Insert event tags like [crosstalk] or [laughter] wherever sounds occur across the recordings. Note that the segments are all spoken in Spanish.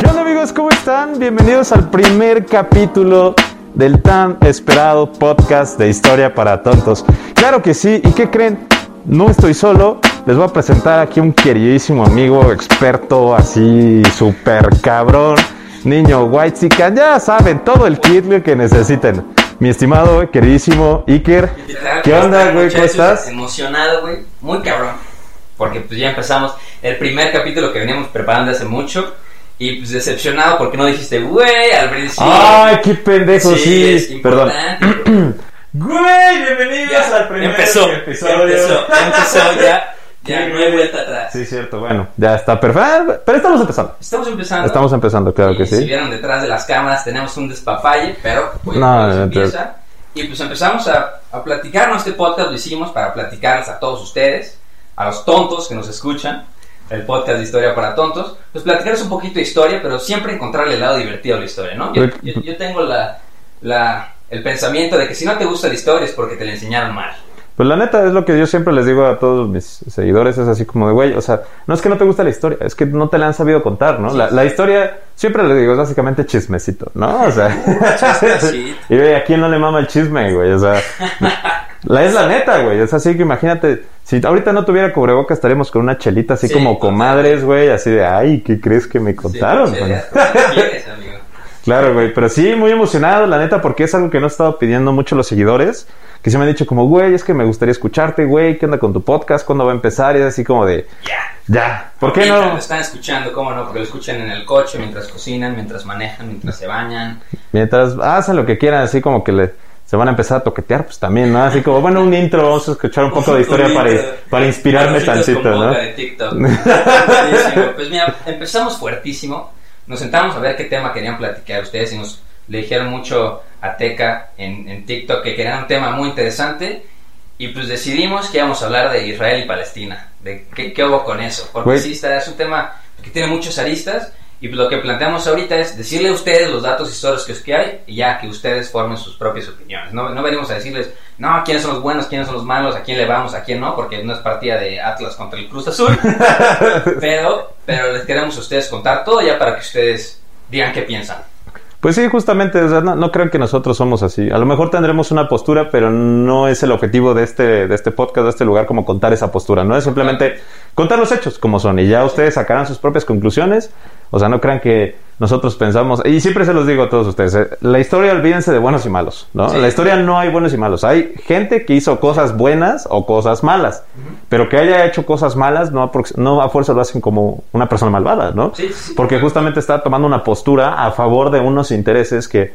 ¿Qué onda amigos? ¿Cómo están? Bienvenidos al primer capítulo del tan esperado podcast de Historia para Tontos. Claro que sí, ¿y qué creen? No estoy solo, les voy a presentar aquí un queridísimo amigo, experto, así, súper cabrón, niño white ya saben, todo el kit que necesiten. Mi estimado, queridísimo Iker, ¿qué onda, güey? ¿Cómo estás? Emocionado, güey, muy cabrón, porque pues ya empezamos el primer capítulo que veníamos preparando hace mucho y pues decepcionado porque no dijiste, güey, al principio. Ay, qué pendejo, sí. Perdón. [clears throat] Güey, bienvenidos al primer empezó, episodio. Empezó, empezó ya. Ya [laughs] no hay vuelta atrás. Sí, cierto. Bueno, ya está perfecto. Pero estamos empezando. Estamos empezando. Estamos empezando, claro que sí. Si vieron detrás de las cámaras, tenemos un despapalle, pero pues, no, empieza. Y pues empezamos a, a platicarnos. Este podcast lo hicimos para platicarles a todos ustedes, a los tontos que nos escuchan el podcast de Historia para Tontos, pues platicarles un poquito de historia, pero siempre encontrarle el lado divertido a la historia, ¿no? Yo, yo, tengo la, la, el pensamiento de que si no te gusta la historia es porque te la enseñaron mal. Pues la neta es lo que yo siempre les digo a todos mis seguidores, es así como de, güey, o sea, no es que no te gusta la historia, es que no te la han sabido contar, ¿no? la, la, historia, siempre les digo, es básicamente chismecito, ¿no? O sea, [laughs] [laughs] y güey, ¿a quién no le mama el chisme, güey? O sea, [laughs] la es la neta, güey, es así que imagínate, si ahorita no tuviera cubreboca estaríamos con una chelita así como comadres, güey, así de, ay, ¿qué crees que me contaron? [laughs] claro, güey, pero sí, muy emocionado, la neta, porque es algo que no he estado pidiendo mucho los seguidores que se me han dicho como, güey, es que me gustaría escucharte, güey, ¿qué onda con tu podcast? ¿Cuándo va a empezar? Y es así como de, ya, ya, ¿por qué no? Lo están escuchando, ¿cómo no? Porque lo escuchan en el coche, mientras cocinan, mientras manejan, mientras se bañan. Mientras hacen lo que quieran, así como que le, se van a empezar a toquetear, pues también, ¿no? Así como, bueno, un intro, vamos a escuchar un poco de [laughs] historia para, para inspirarme tantito, ¿no? De TikTok. pues mira, empezamos fuertísimo, nos sentamos a ver qué tema querían platicar ustedes y nos le dijeron mucho a Teca en, en TikTok que querían un tema muy interesante y pues decidimos que íbamos a hablar de Israel y Palestina, de qué, qué hubo con eso, porque sí, es un tema que tiene muchos aristas y pues lo que planteamos ahorita es decirle a ustedes los datos históricos que hay y ya que ustedes formen sus propias opiniones. No, no venimos a decirles, no, quiénes son los buenos, quiénes son los malos, a quién le vamos, a quién no, porque no es partida de Atlas contra el Cruz Azul. [laughs] pero, pero les queremos a ustedes contar todo ya para que ustedes digan qué piensan. Pues sí, justamente, no, no, crean que nosotros somos así. A lo mejor tendremos una postura, pero no es el objetivo de este, de este podcast, de este lugar, como contar esa postura. No es simplemente contar los hechos como son y ya ustedes sacarán sus propias conclusiones o sea, no crean que nosotros pensamos, y siempre se los digo a todos ustedes, eh, la historia olvídense de buenos y malos, ¿no? La historia no hay buenos y malos, hay gente que hizo cosas buenas o cosas malas, pero que haya hecho cosas malas no a, no a fuerza lo hacen como una persona malvada, ¿no? Porque justamente está tomando una postura a favor de unos intereses que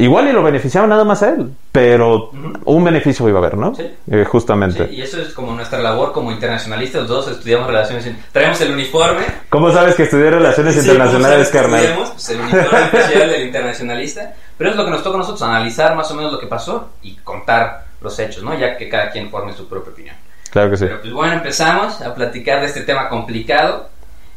Igual y lo beneficiaba nada más a él, pero un beneficio iba a haber, ¿no? Sí. Eh, justamente. Sí, y eso es como nuestra labor como internacionalistas. Los dos estudiamos relaciones. Traemos el uniforme. ¿Cómo sabes que estudié relaciones internacionales, carnal? Estudiamos pues, el uniforme [laughs] especial del internacionalista. Pero es lo que nos toca a nosotros, analizar más o menos lo que pasó y contar los hechos, ¿no? Ya que cada quien forme su propia opinión. Claro que sí. Pero pues bueno, empezamos a platicar de este tema complicado.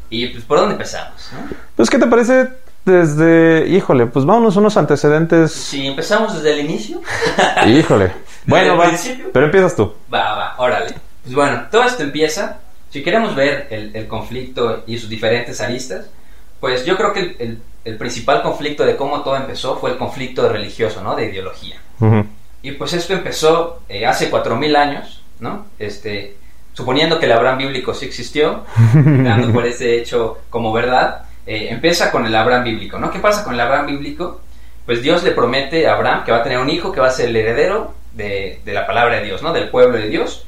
Y pues, ¿por dónde empezamos? Pues, ¿qué te parece desde, híjole, pues vámonos unos antecedentes. Si empezamos desde el inicio. [laughs] híjole. Bueno, va. Pero empiezas tú. Va, va, órale. Pues bueno, todo esto empieza. Si queremos ver el, conflicto y sus diferentes aristas, pues yo creo que el, principal conflicto de cómo todo empezó fue el conflicto religioso, ¿no? De ideología. Y pues esto empezó eh, hace cuatro mil años, ¿no? Este, suponiendo que el Abraham bíblico sí existió, dando por ese hecho como verdad eh, empieza con el Abraham bíblico, ¿no? ¿Qué pasa con el Abraham bíblico? Pues Dios le promete a Abraham que va a tener un hijo que va a ser el heredero de, la palabra de Dios, ¿no? Del pueblo de Dios.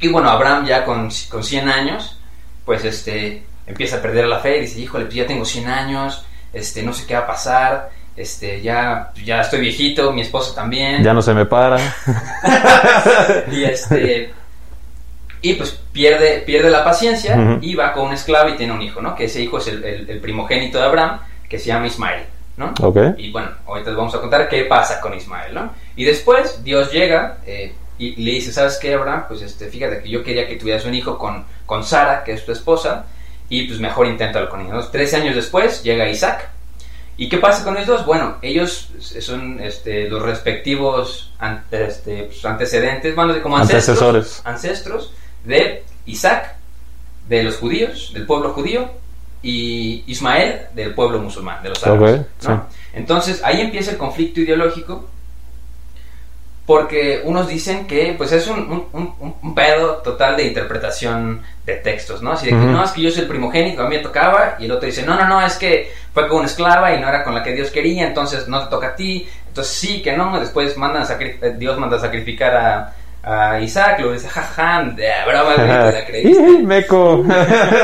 Y bueno, Abraham ya con, con 100 años, pues este, empieza a perder la fe y dice, híjole, pues ya tengo 100 años, este, no sé qué va a pasar, este, ya, ya estoy viejito, mi esposo también. Ya no se me para. [laughs] y este, y pues pierde, pierde la paciencia y va con un esclavo y tiene un hijo, ¿no? Que ese hijo es el, primogénito de Abraham, que se llama Ismael, ¿no? Y bueno, ahorita les vamos a contar qué pasa con Ismael, ¿no? Y después Dios llega eh, y, le dice, ¿sabes qué, Abraham? Pues este, fíjate que yo quería que tuvieras un hijo con, con Sara, que es tu esposa, y pues mejor inténtalo con ellos. Trece años después llega Isaac. ¿Y qué pasa con ellos dos? Bueno, ellos son este, los respectivos este, pues, antecedentes, bueno, como ancestros, ancestros de Isaac, de los judíos, del pueblo judío, y Ismael del pueblo musulmán, de los árabes. ¿no? Entonces ahí empieza el conflicto ideológico porque unos dicen que pues es un, un, un, pedo total de interpretación de textos, ¿no? Así de que no, es que yo soy el primogénito, a mí me tocaba, y el otro dice, no, no, no, es que fue con una esclava y no era con la que Dios quería, entonces no te toca a ti, entonces sí, que no, después mandan eh, Dios manda a sacrificar a, a Isaac, lo dice, jaja, de broma, la creíste. [laughs] Meco.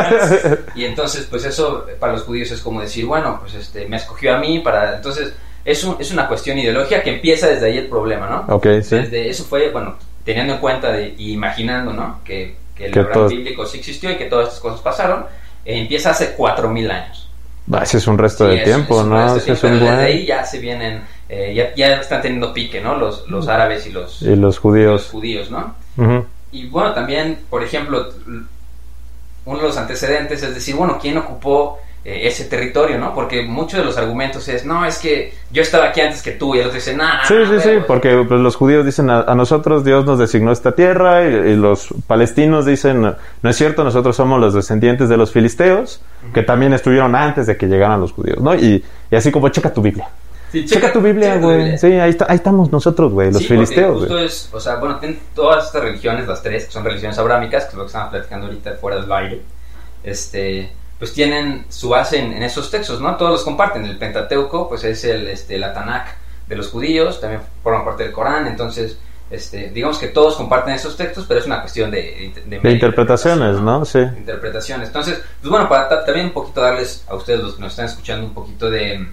[laughs] y entonces, pues eso para los judíos es como decir, bueno, pues este, me escogió a mí para, entonces es, un, es una cuestión ideológica que empieza desde ahí el problema, ¿no? Ok, sí. Desde eso fue, bueno, teniendo en cuenta de, y imaginando, ¿no? Que, que el Abraham bíblico sí existió y que todas estas cosas pasaron, eh, empieza hace 4.000 años. ese es un resto de tiempo, ¿no? Resto de tiempo, desde ahí ya se vienen, eh, ya, ya, están teniendo pique, ¿no? Los, los árabes y los, y los judíos. Los judíos, ¿no? Y bueno, también, por ejemplo, uno de los antecedentes es decir, bueno, ¿quién ocupó eh, ese territorio, ¿no? Porque muchos de los argumentos es, no, es que yo estaba aquí antes que tú, y el otro dice, nada. Sí, sí, sí, porque pues, los judíos dicen, a, nosotros Dios nos designó esta tierra, y, los palestinos dicen, no es cierto, nosotros somos los descendientes de los filisteos, que también estuvieron antes de que llegaran los judíos, ¿no? Y, y así como, checa tu Biblia. Sí, checa, tu Biblia, güey. Sí, ahí, está, ahí estamos nosotros, güey, los filisteos. Justo es, o sea, bueno, tienen todas estas religiones, las tres, que son religiones abrámicas, que es lo que estamos platicando ahorita fuera del baile. Este, pues tienen su base en, esos textos, ¿no? Todos los comparten. El Pentateuco, pues es el, este, la Tanakh de los judíos, también forman parte del Corán, entonces, este, digamos que todos comparten esos textos, pero es una cuestión de... De, interpretaciones, ¿no? Sí. Interpretaciones. Entonces, pues bueno, para también un poquito darles a ustedes los que nos están escuchando un poquito de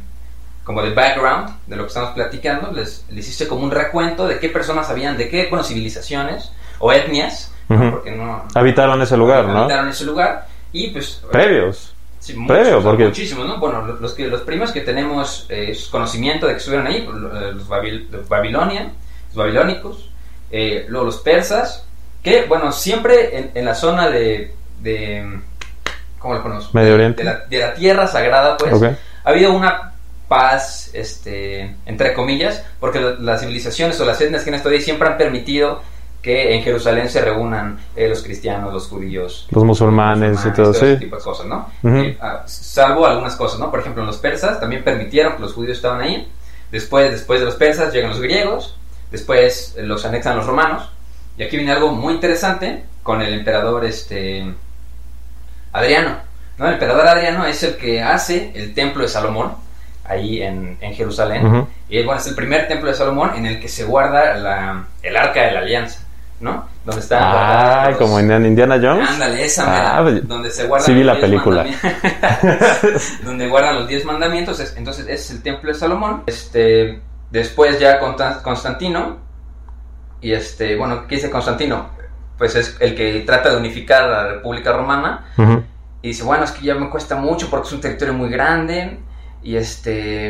como de background de lo que estamos platicando, les, les hice como un recuento de qué personas habían, de qué, bueno, civilizaciones o etnias, porque no, habitaron ese lugar, ¿no? Habitaron ese lugar y pues... Previos. Sí, muchos, porque... Muchísimos, ¿no? Bueno, los, que, los primeros que tenemos eh, conocimiento de que estuvieron ahí, eh, los, Babil los Babilonia, los babilónicos, eh, luego los persas, que, bueno, siempre en, la zona de, de ¿cómo lo conozco? Medio Oriente. De la, de la tierra sagrada, pues, ha habido una paz, este, entre comillas, porque las civilizaciones o las etnias que han estado ahí siempre han permitido que en Jerusalén se reúnan eh, los cristianos, los judíos, los musulmanes, y todo, ese tipo de cosas, ¿no? Eh, ah, salvo algunas cosas, ¿no? Por ejemplo, los persas también permitieron que los judíos estaban ahí. Después, después de los persas llegan los griegos, después eh, los anexan los romanos. Y aquí viene algo muy interesante con el emperador este Adriano. ¿no? El emperador Adriano es el que hace el templo de Salomón ahí en, en Jerusalén. Y bueno, es el primer templo de Salomón en el que se guarda la, el arca de la alianza. ¿no? Donde está. Ah, como en Indiana Jones. Ándale, esa ah, pues, donde se guardan. Sí, vi la película. [laughs] donde guardan los diez mandamientos. Entonces, ese es el templo de Salomón. Este, después ya Constantino. Y este, bueno, ¿qué dice Constantino? Pues es el que trata de unificar a la República Romana. Y dice, bueno, es que ya me cuesta mucho porque es un territorio muy grande. Y este.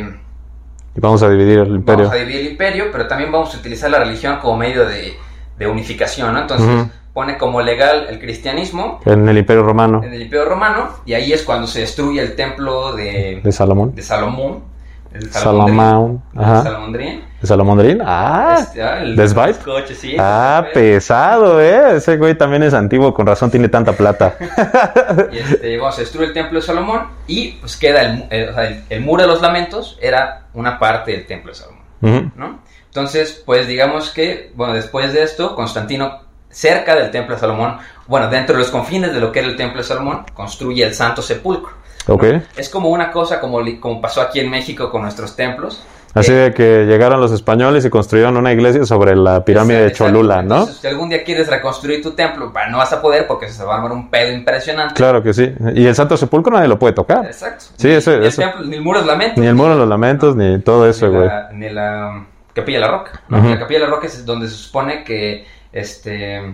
Y vamos a dividir el imperio. Vamos a dividir el imperio, pero también vamos a utilizar la religión como medio de de unificación, ¿no? Entonces pone como legal el cristianismo. En el Imperio Romano. En el Imperio Romano, y ahí es cuando se destruye el templo de, de Salomón. De Salomón. El Salomón. Ajá. Salomondrín. ¿De Salomondrín? Ah, este, ah ¿De sí, ah, pesado, ¿eh? Ese güey también es antiguo, con razón tiene tanta plata. [laughs] y este, bueno, se destruye el templo de Salomón y pues queda el, el, el, muro de los lamentos, era una parte del templo de Salomón, ¿no? Entonces, pues digamos que, bueno, después de esto, Constantino, cerca del Templo de Salomón, bueno, dentro de los confines de lo que era el Templo de Salomón, construye el Santo Sepulcro. Okay. Es como una cosa como, como pasó aquí en México con nuestros templos. Así de que llegaron los españoles y construyeron una iglesia sobre la pirámide de Cholula, ¿no? si algún día quieres reconstruir tu templo, no vas a poder porque se va a armar un pedo impresionante. Claro que sí. Y el Santo Sepulcro nadie lo puede tocar. Exacto. Sí, ni, eso, ni, El templo, ni el muro de los lamentos. Ni el muro de los lamentos, ni todo eso, güey. Ni la Capilla La Roca. ¿no? Uh -huh. La Capilla La Roca es donde se supone que este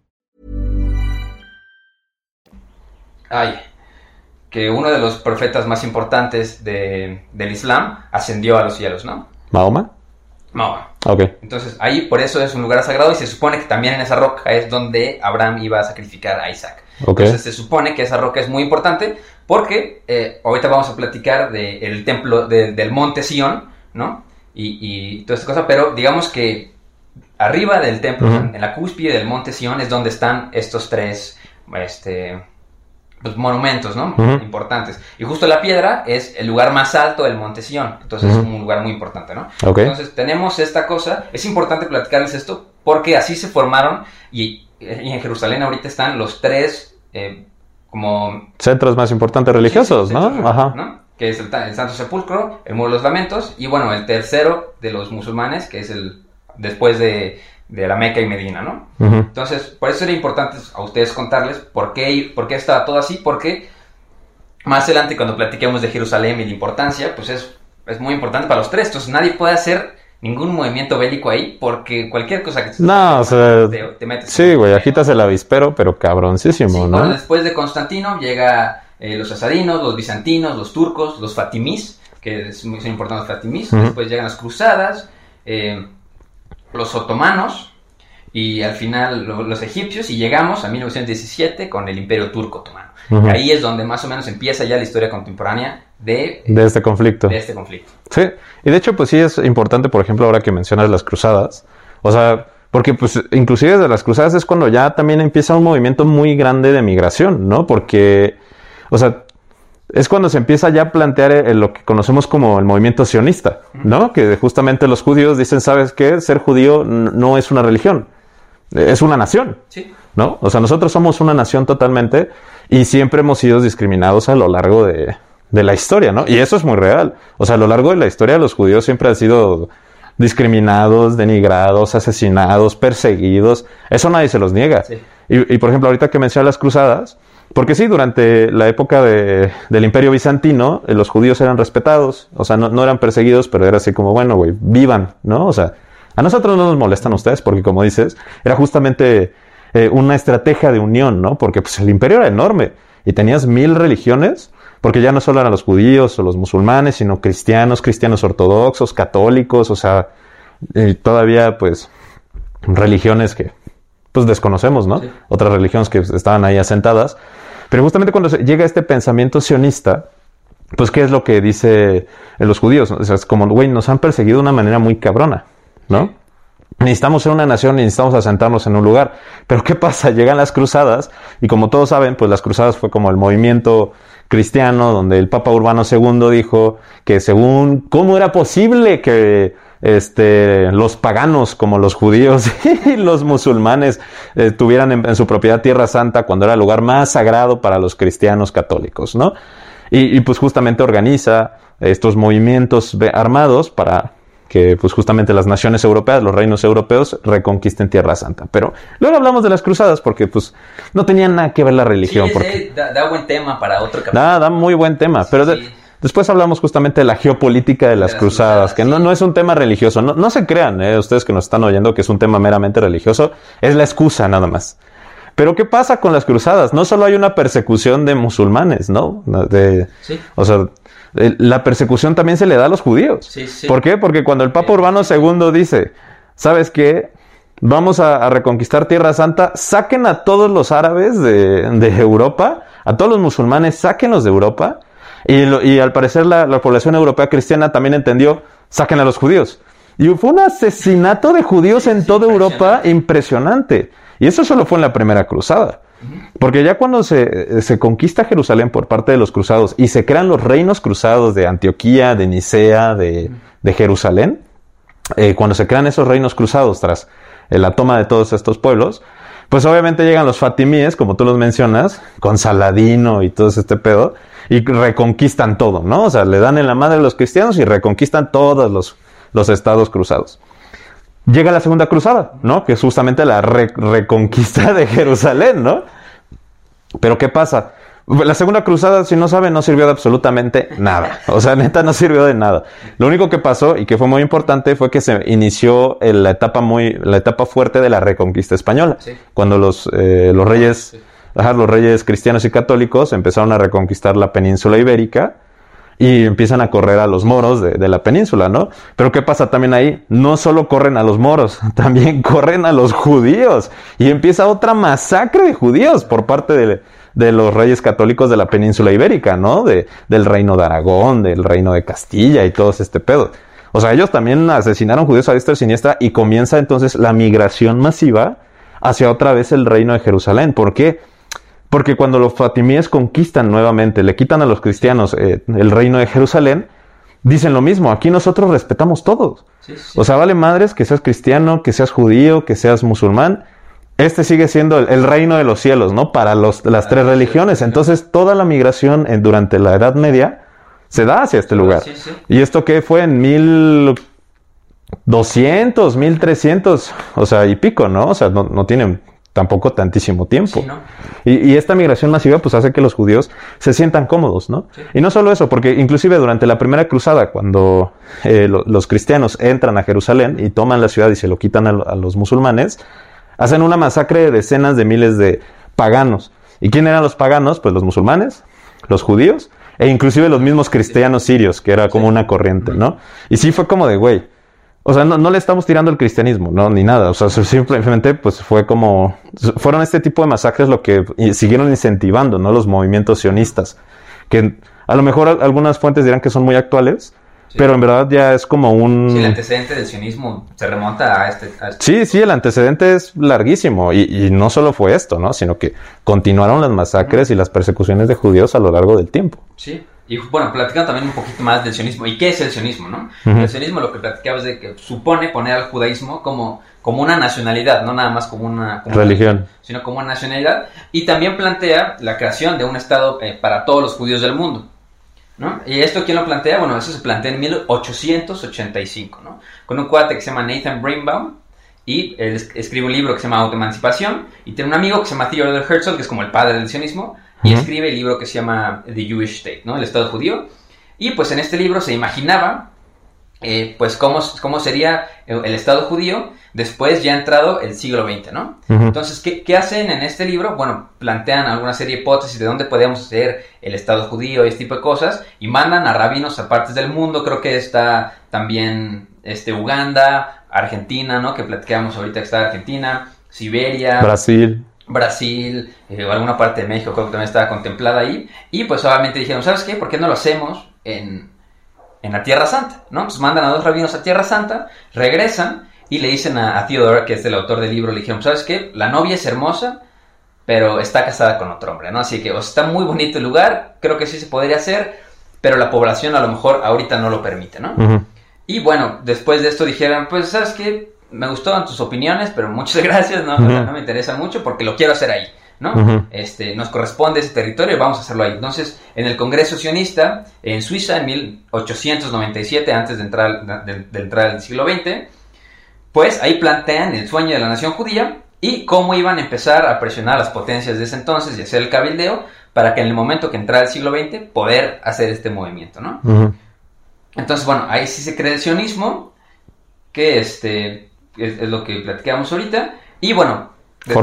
Ay, que uno de los profetas más importantes de- del Islam ascendió a los cielos, ¿no? ¿Mahoma? Mahoma. Ok. Entonces, ahí por eso es un lugar sagrado y se supone que también en esa roca es donde Abraham iba a sacrificar a Isaac. Ok. Entonces, se supone que esa roca es muy importante porque eh, ahorita vamos a platicar del templo de- del monte Sion, ¿no? Y, y toda esta cosa, pero digamos que arriba del templo, en, en la cúspide del monte Sion, es donde están estos tres este, pues, monumentos, ¿no? Importantes. Y justo la piedra es el lugar más alto del monte Sion, entonces es un lugar muy importante, ¿no? Ok. Entonces tenemos esta cosa, es importante platicarles esto porque así se formaron y, y en Jerusalén ahorita están los tres eh, como... Centros más importantes religiosos, Sí, sí, ¿no? Ajá. ¿no? Que es el Santo Sepulcro, el Muro de los Lamentos y bueno, el tercero de los musulmanes que es el después de, de la Meca y Medina, ¿no? Entonces, por eso era importante a ustedes contarles por qué, por qué estaba todo así, porque más adelante cuando platiquemos de Jerusalén y la importancia, pues es, es muy importante para los tres. Entonces nadie puede hacer ningún movimiento bélico ahí porque cualquier cosa que No, o sea, te, te metes. Sí, güey, agitas el avispero, pero Sí, cabroncísimo, bueno, ¿no? después de Constantino llega eh, los asadinos, los bizantinos, los turcos, los fatimís, que es muy, son importantes los fatimís. Después llegan las cruzadas, eh, los otomanos y al final lo- los egipcios y llegamos a 1917 con el imperio turco otomano. Ahí es donde más o menos empieza ya la historia contemporánea de, De este conflicto. de este conflicto. Sí, y de hecho, pues sí es importante, por ejemplo, ahora que mencionas las cruzadas, o sea, porque pues inclusive desde las cruzadas es cuando ya también empieza un movimiento muy grande de migración, ¿no? Porque, o sea, es cuando se empieza ya a plantear eh, lo que conocemos como el movimiento sionista, ¿no? Que justamente los judíos dicen, ¿sabes qué? Ser judío no es una religión, eh, es una nación. Sí. ¿no? O sea, nosotros somos una nación totalmente y siempre hemos sido discriminados a lo largo de, de la historia, ¿no? Y eso es muy real. O sea, a lo largo de la historia los judíos siempre han sido discriminados, denigrados, asesinados, perseguidos. Eso nadie se los niega. Sí. Y, y, por ejemplo, ahorita que mencionas las cruzadas, porque sí, durante la época de- del Imperio Bizantino, eh, los judíos eran respetados, o sea, no, eran perseguidos, pero era así como, bueno, güey, vivan, ¿no? O sea, a nosotros no nos molestan ustedes, porque como dices, era justamente eh, una estrategia de unión, ¿no? Porque pues el imperio era enorme y tenías mil religiones, porque ya no solo eran los judíos o los musulmanes, sino cristianos, cristianos ortodoxos, católicos, o sea, todavía pues religiones que pues desconocemos, ¿no? Sí. Otras religiones que estaban ahí asentadas. Pero justamente cuando llega este pensamiento sionista, pues ¿qué es lo que dice en los judíos? O sea, es como, güey, nos han perseguido de una manera muy cabrona, ¿no? Necesitamos ser una nación necesitamos asentarnos en un lugar. Pero ¿qué pasa? [laughs] Llegan las cruzadas y como todos saben, pues las cruzadas fue como el movimiento cristiano donde el Papa Urbano II dijo que según cómo era posible que este, los paganos como los judíos [laughs] y los musulmanes eh, tuvieran en, en su propiedad Tierra Santa cuando era el lugar más sagrado para los cristianos católicos, ¿no? Y, y, pues justamente organiza estos movimientos armados para que pues justamente las naciones europeas, los reinos europeos reconquisten Tierra Santa. Pero luego hablamos de las cruzadas porque pues no tenían nada que ver la religión. Sí, porque... sí, da, da buen tema para otro capítulo. Da, da muy buen tema, pero de-. Después hablamos justamente de la geopolítica de las las cruzadas, cruzadas, que no, no es un tema religioso. No, no se crean, eh, ustedes que nos están oyendo, que es un tema meramente religioso, es la excusa nada más. Pero ¿qué pasa con las cruzadas? No solo hay una persecución de musulmanes, ¿no? De, Sí. O sea, el- la persecución también se le da a los judíos. Sí, sí. ¿Por qué? Porque cuando el Papa Sí. Urbano II dice, ¿sabes qué? Vamos a, a reconquistar Tierra Santa, saquen a todos los árabes de, de Europa, a todos los musulmanes, sáquenlos de Europa. Y, al parecer la, la población europea cristiana también entendió, saquen a los judíos. Y fue un asesinato de judíos en toda Europa impresionante. impresionante. Y eso solo fue en la primera cruzada. Porque ya cuando se, se conquista Jerusalén por parte de los cruzados y se crean los reinos cruzados de Antioquía, de Nicea, de, de Jerusalén, eh, cuando se crean esos reinos cruzados tras eh, la toma de todos estos pueblos, pues obviamente llegan los fatimíes, como tú los mencionas, con Saladino y todo este pedo, y reconquistan todo, ¿no? O sea, le dan en la madre a los cristianos y reconquistan todos los, los estados cruzados. Llega la segunda cruzada, ¿no? Que es justamente la re- reconquista de Jerusalén, ¿no? Pero ¿qué pasa? La segunda cruzada, si no saben, no sirvió de absolutamente nada. O sea, neta, no sirvió de nada. Lo único que pasó y que fue muy importante fue que se inició la etapa muy, la etapa fuerte de la reconquista española. Sí. Cuando los, eh, los reyes los reyes cristianos y católicos empezaron a reconquistar la península ibérica y empiezan a correr a los moros de, de, la península, ¿no? Pero ¿qué pasa también ahí? No solo corren a los moros, [laughs] también corren a los judíos y empieza otra masacre de judíos por parte de, de los reyes católicos de la península ibérica, ¿no? De, del reino de Aragón, del reino de Castilla y todo este pedo. O sea, ellos también asesinaron judíos a diestra y siniestra y comienza entonces la migración masiva hacia otra vez el reino de Jerusalén. ¿Por qué? Porque cuando los fatimíes conquistan nuevamente, le quitan a los cristianos eh, el reino de Jerusalén, dicen lo mismo, aquí nosotros respetamos todos. Sí, sí. O sea, vale madres que seas cristiano, que seas judío, que seas musulmán. Este sigue siendo el, el reino de los cielos, ¿no? Para los, las tres religiones. Entonces, toda la migración en, durante la Edad Media se da hacia este lugar. Sí, sí. ¿Y esto qué fue en 1200, 1300? O sea, y pico, ¿no? O sea, no, no tienen tampoco tantísimo tiempo. Sí, ¿no? y, y, esta migración masiva pues hace que los judíos se sientan cómodos, ¿no? Sí. Y no solo eso, porque inclusive durante la primera cruzada, cuando eh, lo, los cristianos entran a Jerusalén y toman la ciudad y se lo quitan a, a, los musulmanes, hacen una masacre de decenas de miles de paganos. ¿Y quién eran los paganos? Pues los musulmanes, los judíos e inclusive los mismos cristianos sirios, que era como una corriente, ¿no? Y sí fue como de, güey, o sea, no, no, le estamos tirando el cristianismo, no, ni nada. O sea, [laughs] simplemente, pues fue como. Fueron este tipo de masacres lo que siguieron incentivando, ¿no? Los movimientos sionistas. Que a lo mejor algunas fuentes dirán que son muy actuales, sí. pero en verdad ya es como un. Sí, el antecedente del sionismo se remonta a este. A este... Sí, sí, el antecedente es larguísimo. Y, y, no solo fue esto, ¿no? Sino que continuaron las masacres y las persecuciones de judíos a lo largo del tiempo. Sí. Y bueno, platicando también un poquito más del sionismo. ¿Y qué es el sionismo, no? Uh -huh. El sionismo lo que platicabas de que supone poner al judaísmo como, como una nacionalidad, no nada más como una... Como Religión. Una, sino como una nacionalidad. Y también plantea la creación de un Estado eh, para todos los judíos del mundo. ¿no? Y esto, ¿quién lo plantea? Bueno, eso se plantea en 1885, ¿no? Con un cuate que se llama Nathan Brainbaum. Y él escribe un libro que se llama Autoemancipación. Y tiene un amigo que se llama Theodor Herzl, que es como el padre del sionismo y escribe el libro que se llama The Jewish State, ¿no? El Estado judío. Y pues en este libro se imaginaba, eh, pues cómo, cómo sería el Estado judío después ya entrado el siglo XX, ¿no? Uh -huh. Entonces, ¿qué, ¿qué, hacen en este libro? Bueno, plantean alguna serie de hipótesis de dónde podemos hacer el Estado judío y este tipo de cosas y mandan a rabinos a partes del mundo. Creo que está también este, Uganda, Argentina, ¿no? Que platicábamos ahorita que está Argentina, Siberia. Brasil. Brasil, eh, o alguna parte de México creo que también estaba contemplada ahí. Y pues obviamente dijeron, ¿sabes qué? ¿Por qué no lo hacemos en, en la Tierra Santa? ¿no? Pues mandan a dos rabinos a Tierra Santa, regresan y le dicen a, a Theodore, que es el autor del libro, le dijeron, ¿sabes qué? La novia es hermosa, pero está casada con otro hombre, ¿no? Así que o sea, está muy bonito el lugar, creo que sí se podría hacer, pero la población a lo mejor ahorita no lo permite, ¿no? Uh -huh. Y bueno, después de esto dijeron, pues, ¿sabes qué? Me gustaron tus opiniones, pero muchas [laughs] gracias, no, uh -huh. no me interesa mucho porque lo quiero hacer ahí, ¿no? Uh -huh. Este, nos corresponde ese territorio y vamos a hacerlo ahí. Entonces, en el Congreso Sionista, en Suiza, en 1897, antes de entrar, de, de entrar al siglo XX, pues ahí plantean el sueño de la nación judía y cómo iban a empezar a presionar a las potencias de ese entonces y hacer el cabildeo para que en el momento que entrara el siglo XX poder hacer este movimiento, ¿no? Uh -huh. Entonces, bueno, ahí sí se cree el sionismo, que este, es, es lo que platicamos ahorita. Y bueno,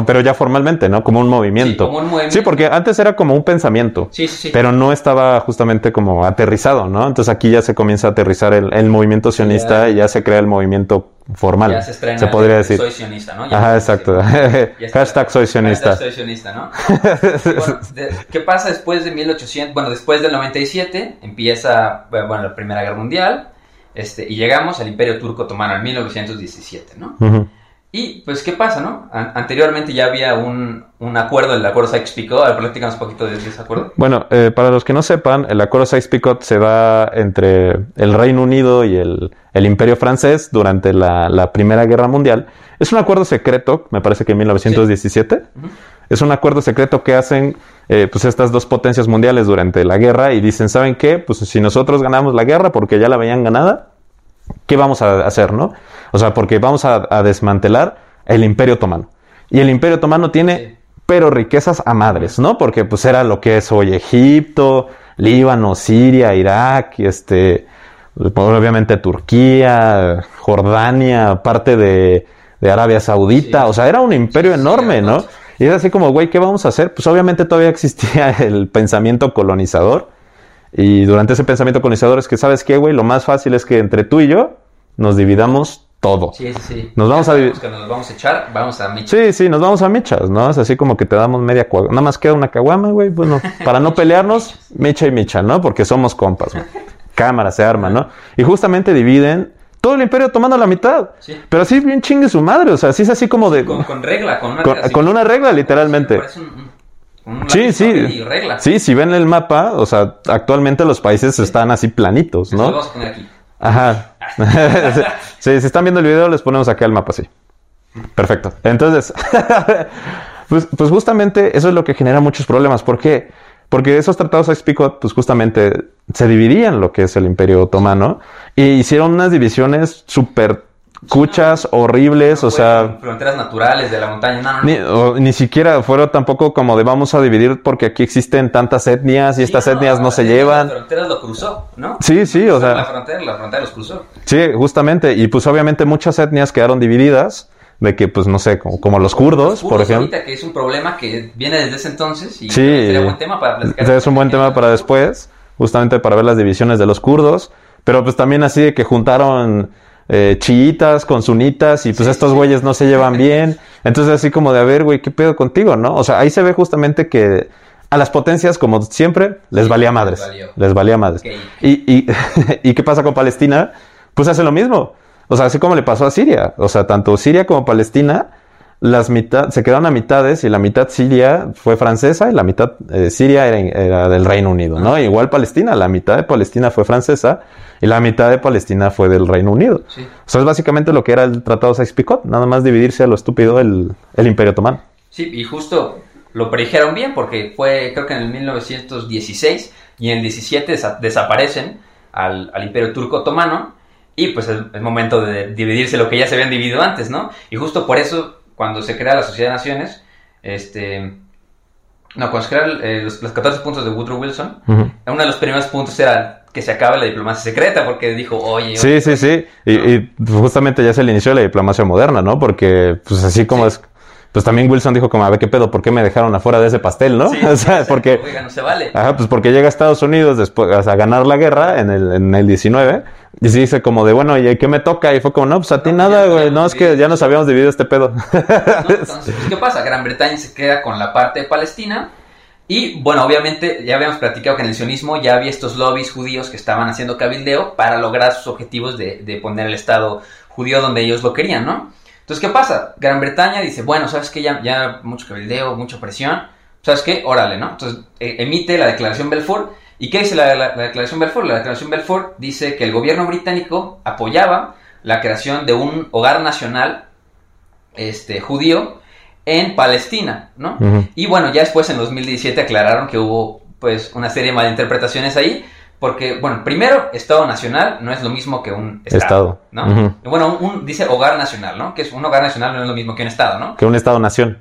pero ya formalmente, ¿no? Como un movimiento. Sí, como un movimiento. Sí, porque antes era como un pensamiento. Sí, sí, sí. Pero no estaba justamente como aterrizado, ¿no? Entonces aquí ya se comienza a aterrizar el, el movimiento sionista ya, y ya se crea el movimiento formal. Ya se, estrena se podría decir. Soy sionista, ¿no? Ya Ajá, exacto. [laughs] Hashtag soy sionista. Hashtag soy sionista, ¿no? [laughs] bueno, de, ¿qué pasa después de 1800? Bueno, después del 97 empieza, bueno, la Primera Guerra Mundial este, y llegamos al Imperio Turco Otomano en 1917, ¿no? Uh -huh. Y pues, ¿qué pasa, no? An anteriormente ya había un, un acuerdo, el acuerdo Sykes-Picot. Platícanos un poquito de, de ese acuerdo. Bueno, eh, para los que no sepan, el acuerdo Sykes-Picot se da entre el Reino Unido y el, el Imperio francés durante la, la, Primera Guerra Mundial. Es un acuerdo secreto, me parece que en 1917. Sí. Uh -huh. Es un acuerdo secreto que hacen eh, pues estas dos potencias mundiales durante la guerra y dicen, ¿saben qué? Pues si nosotros ganamos la guerra porque ya la veían ganada, ¿qué vamos a hacer, no? O sea, porque vamos a, a desmantelar el Imperio Otomano. Y el Imperio Otomano tiene, pero riquezas a madres, ¿no? Porque pues era lo que es hoy Egipto, Líbano, Siria, Irak, este, obviamente Turquía, Jordania, parte de, de Arabia Saudita. Sí. O sea, era un imperio sí, enorme, ¿no? Y es así como, güey, ¿qué vamos a hacer? Pues obviamente todavía existía [laughs] el pensamiento colonizador. Y durante ese pensamiento colonizador es que, ¿sabes qué, güey? Lo más fácil es que entre tú y yo nos dividamos todo. Sí, sí, sí. Nos vamos Ya a que nos vamos a echar, vamos a Micho. Sí, sí, nos vamos a michas, ¿no? Es así como que te damos media caguama. Nada más queda una caguama, güey. Bueno, [laughs] para no pelearnos, micha y micha, ¿no? Porque somos compas, güey. [laughs] Cámara se arma, ¿no? Y justamente dividen todo el imperio tomando la mitad. Sí. Pero así bien chingue su madre, o sea, así es así como de... Con, con regla, con una Con- así- con una regla, literalmente. Un- Sí, sí. Y regla. Sí, si ven el mapa, o sea, actualmente los países están así planitos, Eso Lo ¿no? vamos a poner aquí. Ajá. [laughs] sí, si están viendo el video, les ponemos acá el mapa así. Perfecto. Entonces, [laughs] pues, pues justamente eso es lo que genera muchos problemas. ¿Por qué? Porque esos tratados Sykes-Picot, pues justamente se dividían lo que es el Imperio Otomano y hicieron unas divisiones súper cuchas, horribles, o sea, Fronteras naturales de la montaña. No, no, no. ni, o ni siquiera fueron tampoco como de vamos a dividir porque aquí existen tantas etnias y Sí, estas etnias no se Las llevan. fronteras lo cruzó, ¿no? Sí, sí, o La sea, frontera, la frontera los cruzó. sí, justamente. Y pues obviamente muchas etnias quedaron divididas, de que pues no sé, como, como los kurdos, por ejemplo. ahorita, que es un problema que viene desde ese entonces y Sí. sería buen tema para platicar. Es un buen tema para después, justamente para ver las divisiones de los kurdos, pero pues también así de que juntaron eh, chiitas con sunitas y pues Sí, estos sí. güeyes no se llevan [laughs] bien. Entonces así como de, a ver, güey, ¿qué pedo contigo, no? O sea, ahí se ve justamente que a las potencias, como siempre, les Sí, valía les madres. valió. Les valía madres. Y, [laughs] ¿Y qué pasa con Palestina? Pues hace lo mismo. O sea, así como le pasó a Siria. O sea, tanto Siria como Palestina, las mitad, se quedaron a mitades y la mitad Siria fue francesa y la mitad eh, Siria era, era del Reino Unido, ¿no? Igual Palestina, la mitad de Palestina fue francesa y la mitad de Palestina fue del Reino Unido. Sí. O sea, es básicamente lo que era el Tratado Sykes-Picot, nada más dividirse a lo estúpido el, el Imperio Otomano. Sí, y justo lo predijeron bien porque fue, creo que en el 1916 y en el 17 desa- desaparecen al, al Imperio Turco Otomano y pues es el momento de dividirse lo que ya se habían dividido antes, ¿no? Y justo por eso, cuando se crea la Sociedad de Naciones, este... No, cuando se crean eh, los, los 14 puntos de Woodrow Wilson, uno de los primeros puntos era que se acabe la diplomacia secreta porque dijo, oye, Sí, sí, sí. Y, y justamente ya es el inicio de la diplomacia moderna, ¿no? Porque, pues así como Sí. es. Pues también Wilson dijo como, a ver qué pedo, ¿por qué me dejaron afuera de ese pastel, no? Sí, [laughs] o sea, porque. Oiga, no se vale. Ajá, pues porque llega a Estados Unidos después a ganar la guerra en el, en el 19 y se dice como de, bueno, ¿y qué me toca? Y fue como, no, pues a ti No, nada, güey, no, es que ya nos habíamos dividido este pedo. ¿no? Entonces, pues, ¿qué pasa? Gran Bretaña se queda con la parte de Palestina. Y bueno, obviamente ya habíamos platicado que en el sionismo ya había estos lobbies judíos que estaban haciendo cabildeo para lograr sus objetivos de, de poner el Estado judío donde ellos lo querían, ¿no? Entonces, ¿qué pasa? Gran Bretaña dice, bueno, ¿sabes qué? Ya, ya mucho cabildeo, mucha presión. ¿Sabes qué? Órale, ¿no? Entonces, eh, emite la Declaración Belfort. ¿Y qué dice la, la- la Declaración Belfort? La Declaración Belfort dice que el gobierno británico apoyaba la creación de un hogar nacional este, judío en Palestina, ¿no? Y bueno, ya después en 2017 aclararon que hubo pues una serie de malinterpretaciones ahí, porque, bueno, primero, Estado Nacional no es lo mismo que un Estado, Estado. ¿no? Bueno, un, dice hogar nacional, ¿no? Que es un hogar nacional no es lo mismo que un Estado, ¿no? Que un Estado-nación.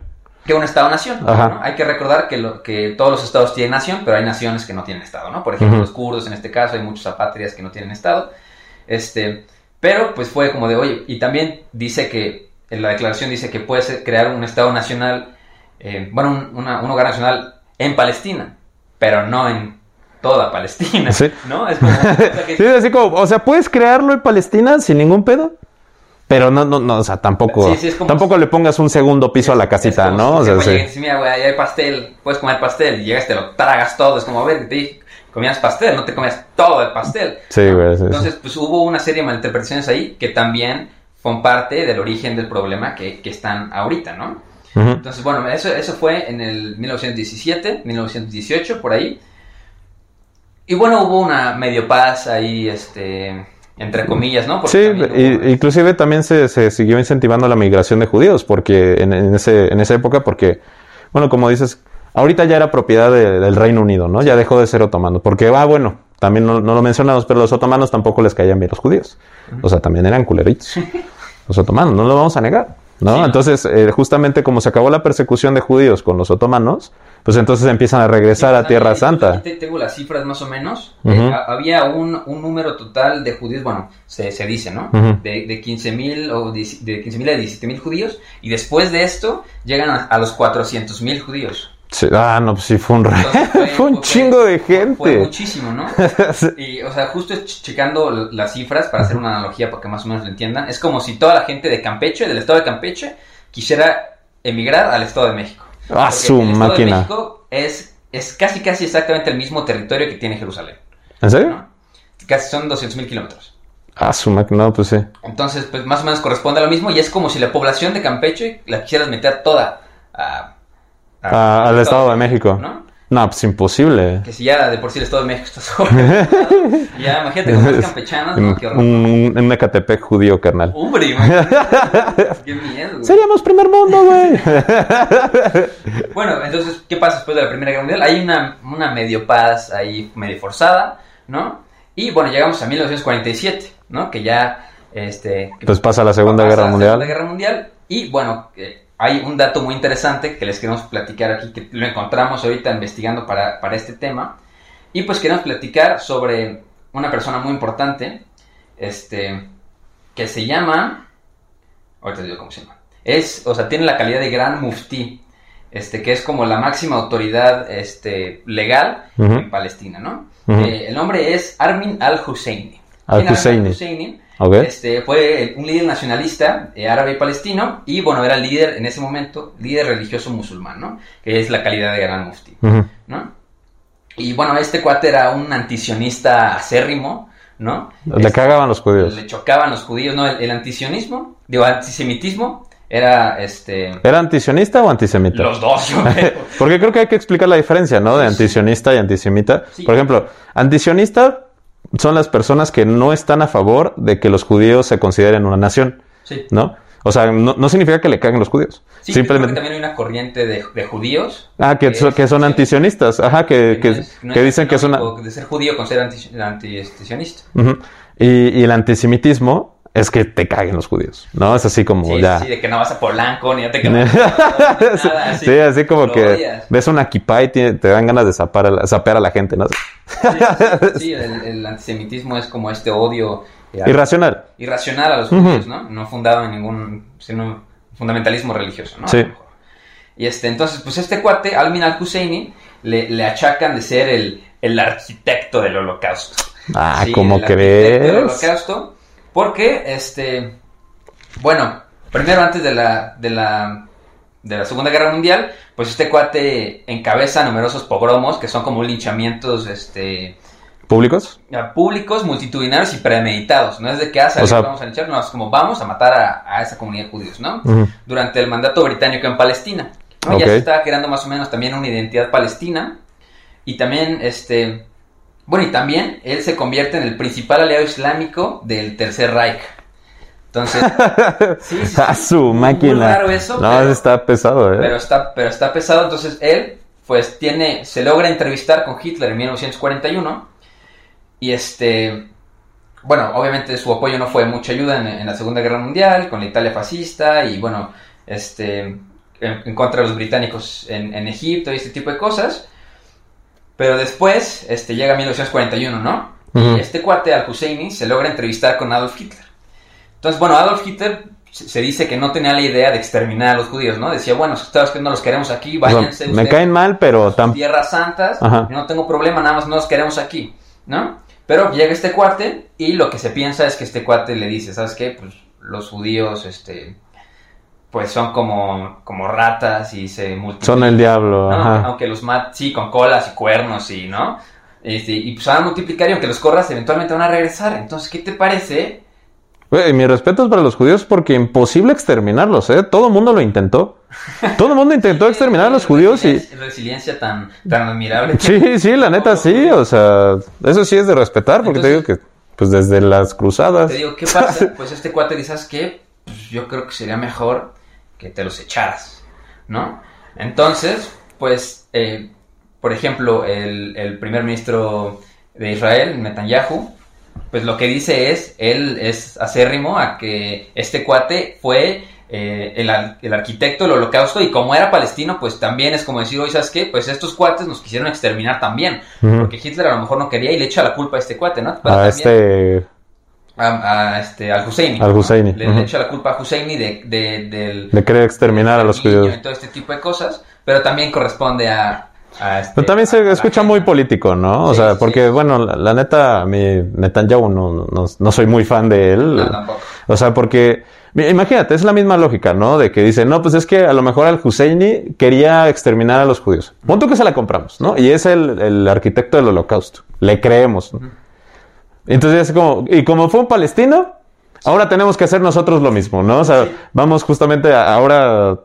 Que un Estado-nación. ¿no? Hay que recordar que, lo- que todos los estados tienen nación, pero hay naciones que no tienen Estado, ¿no? Por ejemplo, los kurdos en este caso, hay muchos apátridas que no tienen Estado. Este, pero pues fue como de, oye, y también dice que, en la declaración dice que puede crear un Estado nacional, eh, bueno, un, una- un hogar nacional en Palestina, pero no en toda Palestina, Sí. ¿no? Es como, o sea, que- [laughs] Sí, así como, o sea, puedes crearlo en Palestina sin ningún pedo. Pero no, no, no, o sea, tampoco, Sí, sí, es como- tampoco le pongas un segundo piso a la casita, Es como ¿no? si O sea, sí. "Oye, sí, mira, güey, ahí hay pastel, puedes comer pastel, y llegas, te lo tragas todo, es como, a ver, te dije, comías pastel, no te comías todo el pastel. Sí, güey, sí. Entonces, pues hubo una serie de malinterpretaciones ahí que también son parte del origen del problema que, que están ahorita, ¿no? Ujú. Entonces, bueno, eso, eso fue en el 1917, 1918, por ahí. Y bueno, hubo una medio paz ahí, este, entre comillas, ¿no? Porque Sí, también hubo- y- inclusive también se, se siguió incentivando la migración de judíos porque en, en ese, en esa época, porque, bueno, como dices, ahorita ya era propiedad de- del Reino Unido, ¿no? Ya dejó de ser otomano, porque, ah, bueno, también no, no lo mencionamos, pero los otomanos tampoco les caían bien los judíos. O sea, también eran culeritos. [laughs] Los otomanos, no lo vamos a negar. ¿No? Sí. Entonces, eh, justamente como se acabó la persecución de judíos con los otomanos, pues entonces empiezan a regresar a Tierra Santa. te- tengo las cifras más o menos. Eh, ha- había un, un número total de judíos, bueno, se, se dice, ¿no? De, de 15.000 o 10 de 15.000 a 17.000 judíos. Y después de esto llegan a, a los 400.000 judíos. Sí, ah, no, pues sí, fue un, re- Entonces, [laughs] fue un chingo de Fue gente. muchísimo, ¿no? [laughs] Y, o sea, justo ch- checando las cifras para hacer una analogía para que más o menos lo entiendan, es como si toda la gente de Campeche, del estado de Campeche, quisiera emigrar al estado de México. Ah, su el estado de. México es, es casi casi exactamente el mismo territorio que tiene Jerusalén, ¿En serio? ¿no? Casi son 200.000 kilómetros. Ah, su máquina, no, pues sí. Entonces, pues más o menos corresponde a lo mismo y es como si la población de Campeche la quisieras meter toda a- a- Ah, al Estado de México. ¿no? No, pues imposible. Que si ya de por sí el Estado de México está sobre. [laughs] ya, imagínate con más campechanas, ¿no? Qué horror. un, un Ecatepec judío, carnal. Hombre, [laughs] qué miedo. güey. Seríamos primer mundo, güey. [laughs] Bueno, entonces, ¿qué pasa después de la Primera Guerra Mundial? Hay una, una medio paz ahí, medio forzada, ¿no? Y bueno, llegamos a 1947, ¿no? Que ya, este... pues pasa la Segunda pasa Guerra la Mundial. Segunda Guerra Mundial. Y bueno, eh, hay un dato muy interesante que les queremos platicar aquí, que lo encontramos ahorita investigando para, para este tema. Y pues queremos platicar sobre una persona muy importante, este, que se llama... Ahorita te digo cómo se llama. Es, o sea, tiene la calidad de gran muftí, este, que es como la máxima autoridad este, legal en Palestina, ¿no? Eh, el nombre es Armin al-Husseini. Al-Husseini. Este, fue un líder nacionalista eh, árabe y palestino y bueno, era líder en ese momento, líder religioso musulmán, ¿no? Que es la calidad de gran mufti. ¿no? Y bueno, este cuate era un antisionista acérrimo, ¿no? Le Este, cagaban los judíos. le chocaban los judíos, ¿no? El, el antisionismo, digo, antisemitismo era, este... ¿Era antisionista o antisemita? Los dos, yo creo. [laughs] Porque creo que hay que explicar la diferencia, ¿no? De antisionista y antisemita. Sí. Por ejemplo, antisionista son las personas que no están a favor de que los judíos se consideren una nación, Sí. ¿no? O sea, no, no significa que le caguen los judíos. Sí, Simplemente. que también hay una corriente de, de judíos. Ah, que, so- es- que son antisionistas. Ajá, que, que, no es- no que dicen que es una. sinónimo De ser judío con ser anti, antisionista. Y, y el antisemitismo es que te caguen los judíos, ¿no? Es así como Sí, ya. sí, de que no vas a Polanco, ni ya te quedas. nada, así. sí, así como que odias. ves una kipá y te, te dan ganas de zapar a la, zapear a la gente, ¿no? Sí, sí, [laughs] sí, el, el antisemitismo es como este odio eh, Irracional. irracional a los judíos, ¿no? No fundado en ningún sino fundamentalismo religioso, ¿no? Sí. Y este, entonces, pues este cuate, Almin al-Husseini, le, le achacan de ser el, el arquitecto del holocausto. Ah, ¿cómo el arquitecto del crees? holocausto, porque, este, bueno, primero antes de la, de la, de la Segunda Guerra Mundial, pues este cuate encabeza numerosos pogromos que son como linchamientos, este, ¿Públicos? a públicos, multitudinarios y premeditados. No es de que ah, O sea- vamos a linchar, no, es como vamos a matar a, a esa comunidad de judíos, ¿no? Durante el mandato británico en Palestina. Ya se estaba creando más o menos también una identidad palestina. Y también, este. Bueno, y también él se convierte en el principal aliado islámico del Tercer Reich. Entonces, [laughs] sí, sí. A su Muy máquina. raro eso, no, pero- está pesado, ¿eh? pero está, pero está pesado. Entonces él, pues tiene, se logra entrevistar con Hitler en 1941 y este, bueno, obviamente su apoyo no fue mucha ayuda en, en la Segunda Guerra Mundial con la Italia fascista y bueno, este, en, en contra de los británicos en, en Egipto y este tipo de cosas. Pero después, este, llega 1941, ¿no? Y este cuate al-Husseini se logra entrevistar con Adolf Hitler. Entonces, bueno, Adolf Hitler se dice que no tenía la idea de exterminar a los judíos, ¿no? Decía, bueno, sabes que no los queremos aquí, váyanse me ustedes caen mal, pero a tan... tierras santas, Ajá. no tengo problema, nada más no los queremos aquí, ¿no? Pero llega este cuate y lo que se piensa es que este cuate le dice, ¿sabes qué? Pues los judíos, este, pues son como, como ratas y se multiplican. Son el diablo, ¿no? ajá. Aunque los mat, sí, con colas y cuernos y, ¿no? Este, y pues van a multiplicar y aunque los corras eventualmente van a regresar. Entonces, ¿qué te parece? Güey, mi respeto es para los judíos porque imposible exterminarlos, ¿eh? Todo el mundo lo intentó. Todo el mundo intentó [laughs] exterminar a los judíos y... Resiliencia, tan, tan admirable. Sí, sí, la neta sí, [laughs] o sea, eso sí es de respetar porque te digo que, pues desde las cruzadas... Te digo, ¿qué pasa? Pues este cuate dice, ¿sabes qué? Pues yo creo que sería mejor que te los echaras, ¿no? Entonces, pues, eh, por ejemplo, el, el primer ministro de Israel, Netanyahu, pues lo que dice es, él es acérrimo a que este cuate fue eh, el, el arquitecto del holocausto y como era palestino, pues también es como decir, oye, ¿sabes qué? Pues estos cuates nos quisieron exterminar también, porque Hitler a lo mejor no quería y le echa la culpa a este cuate, ¿no? Pero A también- este... a, a este, al Husseini. Al ¿no? Husseini, Le, ujú. le echa la culpa a Husseini de, de- del... Le quería exterminar a los judíos. Y todo este tipo de cosas, pero también corresponde a... a este- Pero también se escucha muy político, ¿no? O Sí, sea, porque, sí. bueno, la, la neta, a mí Netanyahu no, no, no soy muy fan de él. No, tampoco. O sea, porque, imagínate, es la misma lógica, ¿no? De que dice, no, pues es que a lo mejor al Husseini quería exterminar a los judíos. Punto que se la compramos, ¿no? Y es el, el arquitecto del holocausto. Le creemos, ¿no? Entonces es como, y como fue un palestino, ahora tenemos que hacer nosotros lo mismo, ¿no? O sea, vamos justamente a- ahora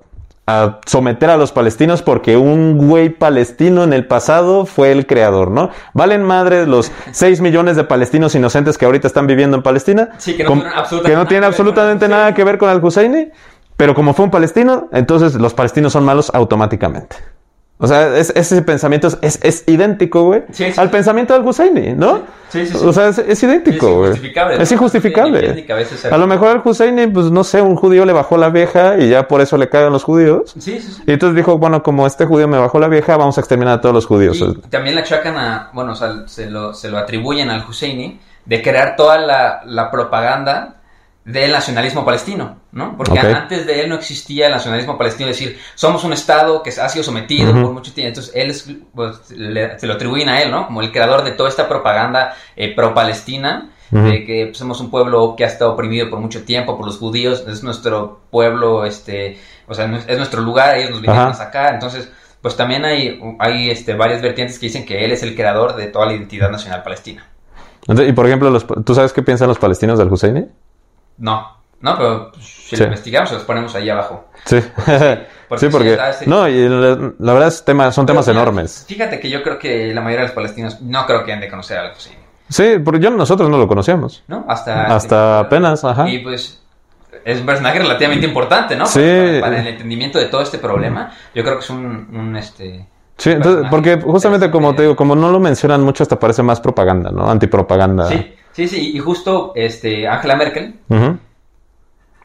a someter a los palestinos porque un güey palestino en el pasado fue el creador, ¿no? Valen madre los [laughs] 6 millones de palestinos inocentes que ahorita están viviendo en Palestina. Sí, que no absolutamente que no tienen con absolutamente nada que ver con el Husseini, pero como fue un palestino, entonces los palestinos son malos automáticamente. O sea, es- ese pensamiento es, es- es idéntico, güey, Sí, sí, al sí. pensamiento del Husseini, ¿no? Sí, sí, sí. O sea, es, es idéntico, Es güey. injustificable, Es injustificable. cabeza ese A lo mejor al Husseini, pues no sé, un judío le bajó la vieja y ya por eso le cagan los judíos. Sí, sí, sí. Y entonces dijo, bueno, como este judío me bajó la vieja, vamos a exterminar a todos los judíos. Y también le achacan a, bueno, o sea, se lo, se lo atribuyen al Husseini de crear toda la, la propaganda del nacionalismo palestino, ¿no? Porque antes de él no existía el nacionalismo palestino, es decir, somos un estado que ha sido sometido por mucho tiempo, entonces él es, pues, le- se lo atribuyen a él, ¿no? Como el creador de toda esta propaganda eh, pro-palestina, de que pues, somos un pueblo que ha estado oprimido por mucho tiempo por los judíos, es nuestro pueblo, este, o sea, es nuestro lugar, ellos nos vinieron Ajá. a sacar, entonces pues también hay, hay este, varias vertientes que dicen que él es el creador de toda la identidad nacional palestina. Entonces, y por ejemplo, los- ¿tú sabes qué piensan los palestinos del Husseini? No, no, pero si Sí. lo investigamos, se los ponemos ahí abajo. Sí. [laughs] porque sí, sí, porque... está ese- No, y la, la verdad es tema, son temas mira, enormes. Fíjate que yo creo que la mayoría de los palestinos no creo que han de conocer al Hussein, Sí, porque yo nosotros no lo conocíamos. ¿no? Hasta, Hasta apenas, ajá. Y pues es un personaje relativamente importante, ¿no? Sí. Para, para el entendimiento de todo este problema, yo creo que es un, un, este... Sí, entonces, porque justamente como te digo, como no lo mencionan mucho, hasta parece más propaganda, ¿no? Antipropaganda. Sí, sí, sí, y justo este Angela Merkel,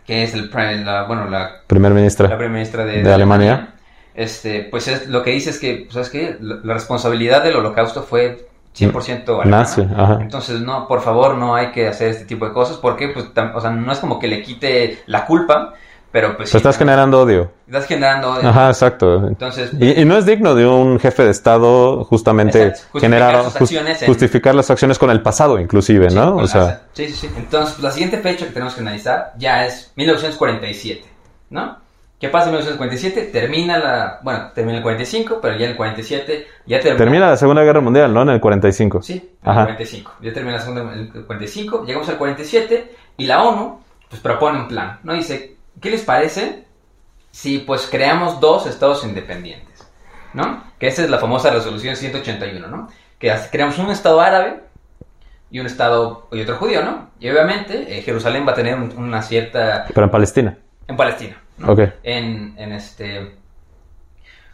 que es el, la, bueno, la Primer ministra. la primera ministra de, De Alemania. Este, pues es, lo que dice es que, ¿sabes qué? La, la responsabilidad del holocausto fue 100% alemana. Nazi, ajá. Entonces, no, por favor, no hay que hacer este tipo de cosas, porque, pues, tam- o sea, no es como que le quite la culpa, pero pues... Sí, estás generando odio. Estás generando... odio. Ajá, exacto. Entonces, Y, y no es digno de un jefe de Estado justamente. Justificar generar sus acciones justificar las acciones con el pasado, inclusive, sí, ¿no? pues, o sea, sí, sí, sí. Entonces, pues, la siguiente fecha que tenemos que analizar ya es 1947, ¿no? ¿Qué pasa en 1947? Termina la... Bueno, termina el 45, pero ya en el 47 ya termina... termina la Segunda Guerra Mundial, ¿no? En el 45. Sí, en Ajá. el 45. Ya termina la segunda el 45, llegamos al 47 y la ONU pues propone un plan, ¿no? Dice, ¿qué les parece si pues creamos dos estados independientes? ¿No? Que esa es la famosa resolución 181, ¿no? Que creamos un estado árabe y un estado y otro judío, ¿no? Y obviamente eh, Jerusalén va a tener un- una cierta Pero en Palestina. en Palestina, ¿no? Ok. En, en este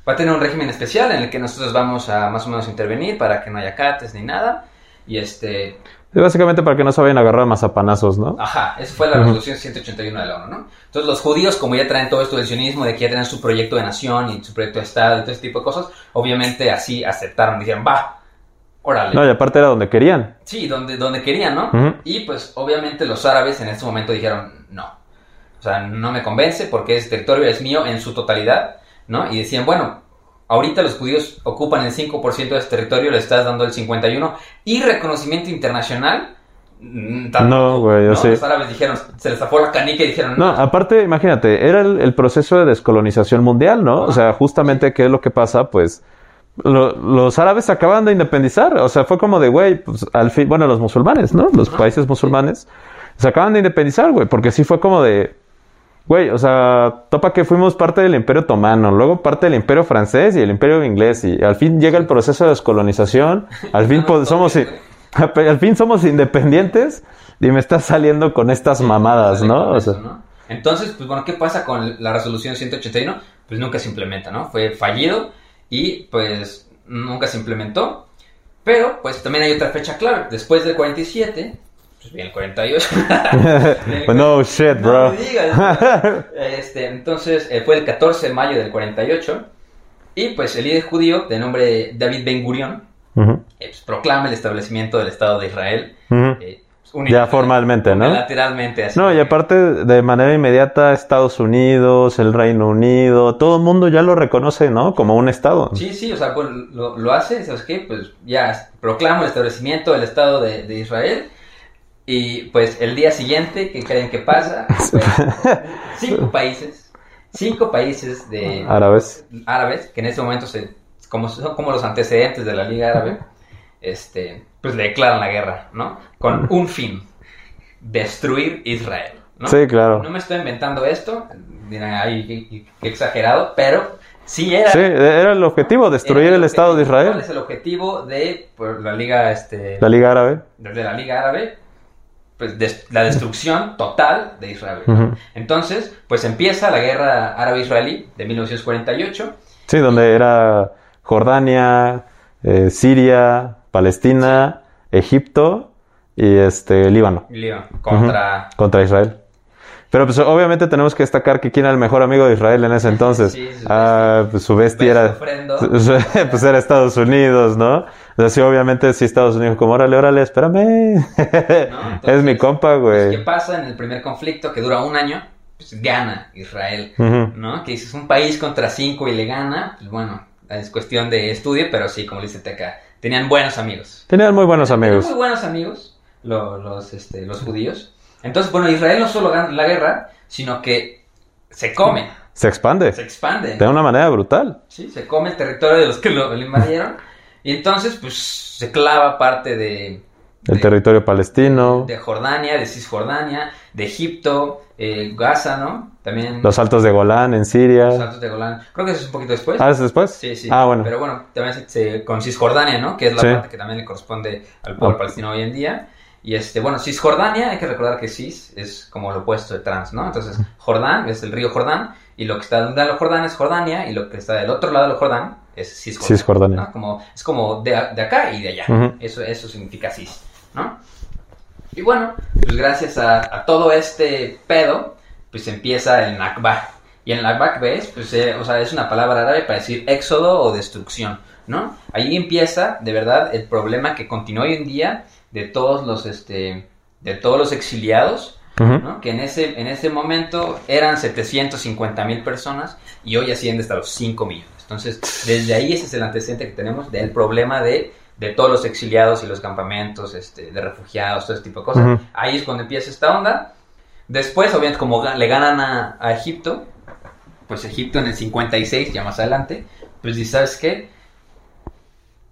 va a tener un régimen especial en el que nosotros vamos a más o menos intervenir para que no haya cates ni nada. Y este, básicamente para que no se vayan a agarrar mazapanazos, ¿no? ajá, esa fue la resolución 181 de la ONU, ¿no? Entonces los judíos, como ya traen todo esto del sionismo, de que ya tienen su proyecto de nación y su proyecto de Estado y todo ese tipo de cosas, obviamente así aceptaron, dijeron, va, órale. No, y aparte era donde querían. Sí, donde, donde querían, ¿no? Y pues obviamente los árabes en este momento dijeron no. O sea, no me convence porque ese territorio es mío en su totalidad, ¿no? Y decían, bueno, ahorita los judíos ocupan el 5% de este territorio, le estás dando el 51% y reconocimiento internacional. mm, No, güey, yo ¿no? sí. Los árabes dijeron, se les zafó la canica y dijeron, No, aparte, imagínate, era el, el proceso de descolonización mundial, ¿no? O sea, justamente, ¿qué es lo que pasa? Pues lo- los árabes se acaban de independizar. O sea, fue como de, güey, pues al fin, bueno, los musulmanes, ¿no? Los países musulmanes se acaban de independizar, güey, porque sí fue como de, güey, o sea, topa que fuimos parte del imperio otomano, luego parte del imperio francés y el imperio inglés, y al fin llega el proceso de descolonización, al fin [laughs] pues, somos... [laughs] Al fin somos independientes y me estás saliendo con estas mamadas, ¿no? O sea, ¿no? Entonces, pues bueno, ¿qué pasa con la resolución 181? Pues nunca se implementa, ¿no? Fue fallido y pues nunca se implementó. Pero, pues también hay otra fecha clave. Después del 47, Pues bien, el 48. Pues no shit, No bro. me digas. [laughs] Este, entonces, eh, fue el 14 de mayo del 48. Y pues el líder judío, de nombre David Ben Gurion, Ujú, eh, pues, proclama el establecimiento del Estado de Israel. eh, Ya unilateral- formalmente, ¿no? Unilateralmente, así. No, y aparte, de manera inmediata, Estados Unidos, el Reino Unido, todo el mundo ya lo reconoce, ¿no? Como un Estado. Sí, sí, o sea, pues, lo, lo hace, ¿sabes qué? Pues ya proclama el establecimiento del Estado de, de Israel. Y pues el día siguiente, ¿qué creen que pasa? Pues, [laughs] cinco países, cinco países de Árabes. árabes, que en ese momento se, como, son como los antecedentes de la Liga Árabe, este, pues le declaran la guerra, ¿no? Con un fin, destruir Israel, ¿no? Sí, claro. No me estoy inventando esto, dirán, ay, qué, exagerado, pero sí era... Sí, era el objetivo, destruir el Estado de objetivo. ¿Cuál Israel. es el objetivo de pues, la Liga, este, La Liga Árabe. de la Liga Árabe? Pues des- la destrucción total de Israel. Entonces, pues empieza la guerra árabe-israelí de 1948. Sí, donde era Jordania, eh, Siria, Palestina, Egipto y este Líbano Líbano, contra... contra Israel. Pero pues obviamente tenemos que destacar que quién era el mejor amigo de Israel en ese entonces. [laughs] Sí, su ah, pues su bestia Besto era ofrendo. [laughs] pues era Estados Unidos, ¿no? O sea, sí, obviamente sí Estados Unidos como, órale, órale, espérame. Entonces, [laughs] es mi compa, Pues, ¿Qué güey. pasa en el primer conflicto que dura un año? Pues gana Israel. ¿no? Que dices un país contra cinco y le gana, pues bueno, es cuestión de estudio, pero sí, como dice Teca, tenían buenos amigos. Tenían muy buenos Tenían amigos. muy buenos amigos, lo- los, este, los judíos. Entonces, bueno, Israel no solo gana la guerra, sino que se come, Se expande se expande. de una manera brutal. Sí, se come el territorio de los que lo, lo invadieron. Y entonces, pues, se clava parte de... El de- territorio palestino, de Jordania, de Cisjordania, de Egipto, eh, Gaza, ¿no? También los altos de Golán en los Siria. Altos de Golán. Creo que eso es un poquito después. ¿Ah, es después? Sí, sí. Ah, bueno. Pero bueno, también se, se- con Cisjordania, ¿no? Que es la Sí. parte que también le corresponde al pueblo Ah. palestino hoy en día. Y este, bueno, Cisjordania, hay que recordar que Cis es como lo opuesto de trans, ¿no? Entonces, Jordán es el río Jordán, y lo que está de un lado del Jordán es Jordania, y lo que está del otro lado del Jordán es Cisjordania. Cisjordania. ¿no? Como, es como de, de acá y de allá. Ujú. eso, eso significa Cis, ¿no? Y bueno, pues gracias a, a todo este pedo, pues empieza el Nakba. Y el Nakba, ¿ves? Pues, eh, o sea, es una palabra árabe para decir éxodo o destrucción, ¿no? Ahí empieza, de verdad, el problema que continúa hoy en día de todos los, este, de todos los exiliados. ¿no? Que en ese, en ese momento eran 750 mil personas y hoy asciende hasta los 5 millones. Entonces, desde ahí ese es el antecedente que tenemos del problema de, de todos los exiliados y los campamentos este, de refugiados, todo ese tipo de cosas. Ujú. Ahí es cuando empieza esta onda. Después, obviamente, como le ganan a, a Egipto, pues Egipto en el 56, ya más adelante, pues dice, ¿sabes qué?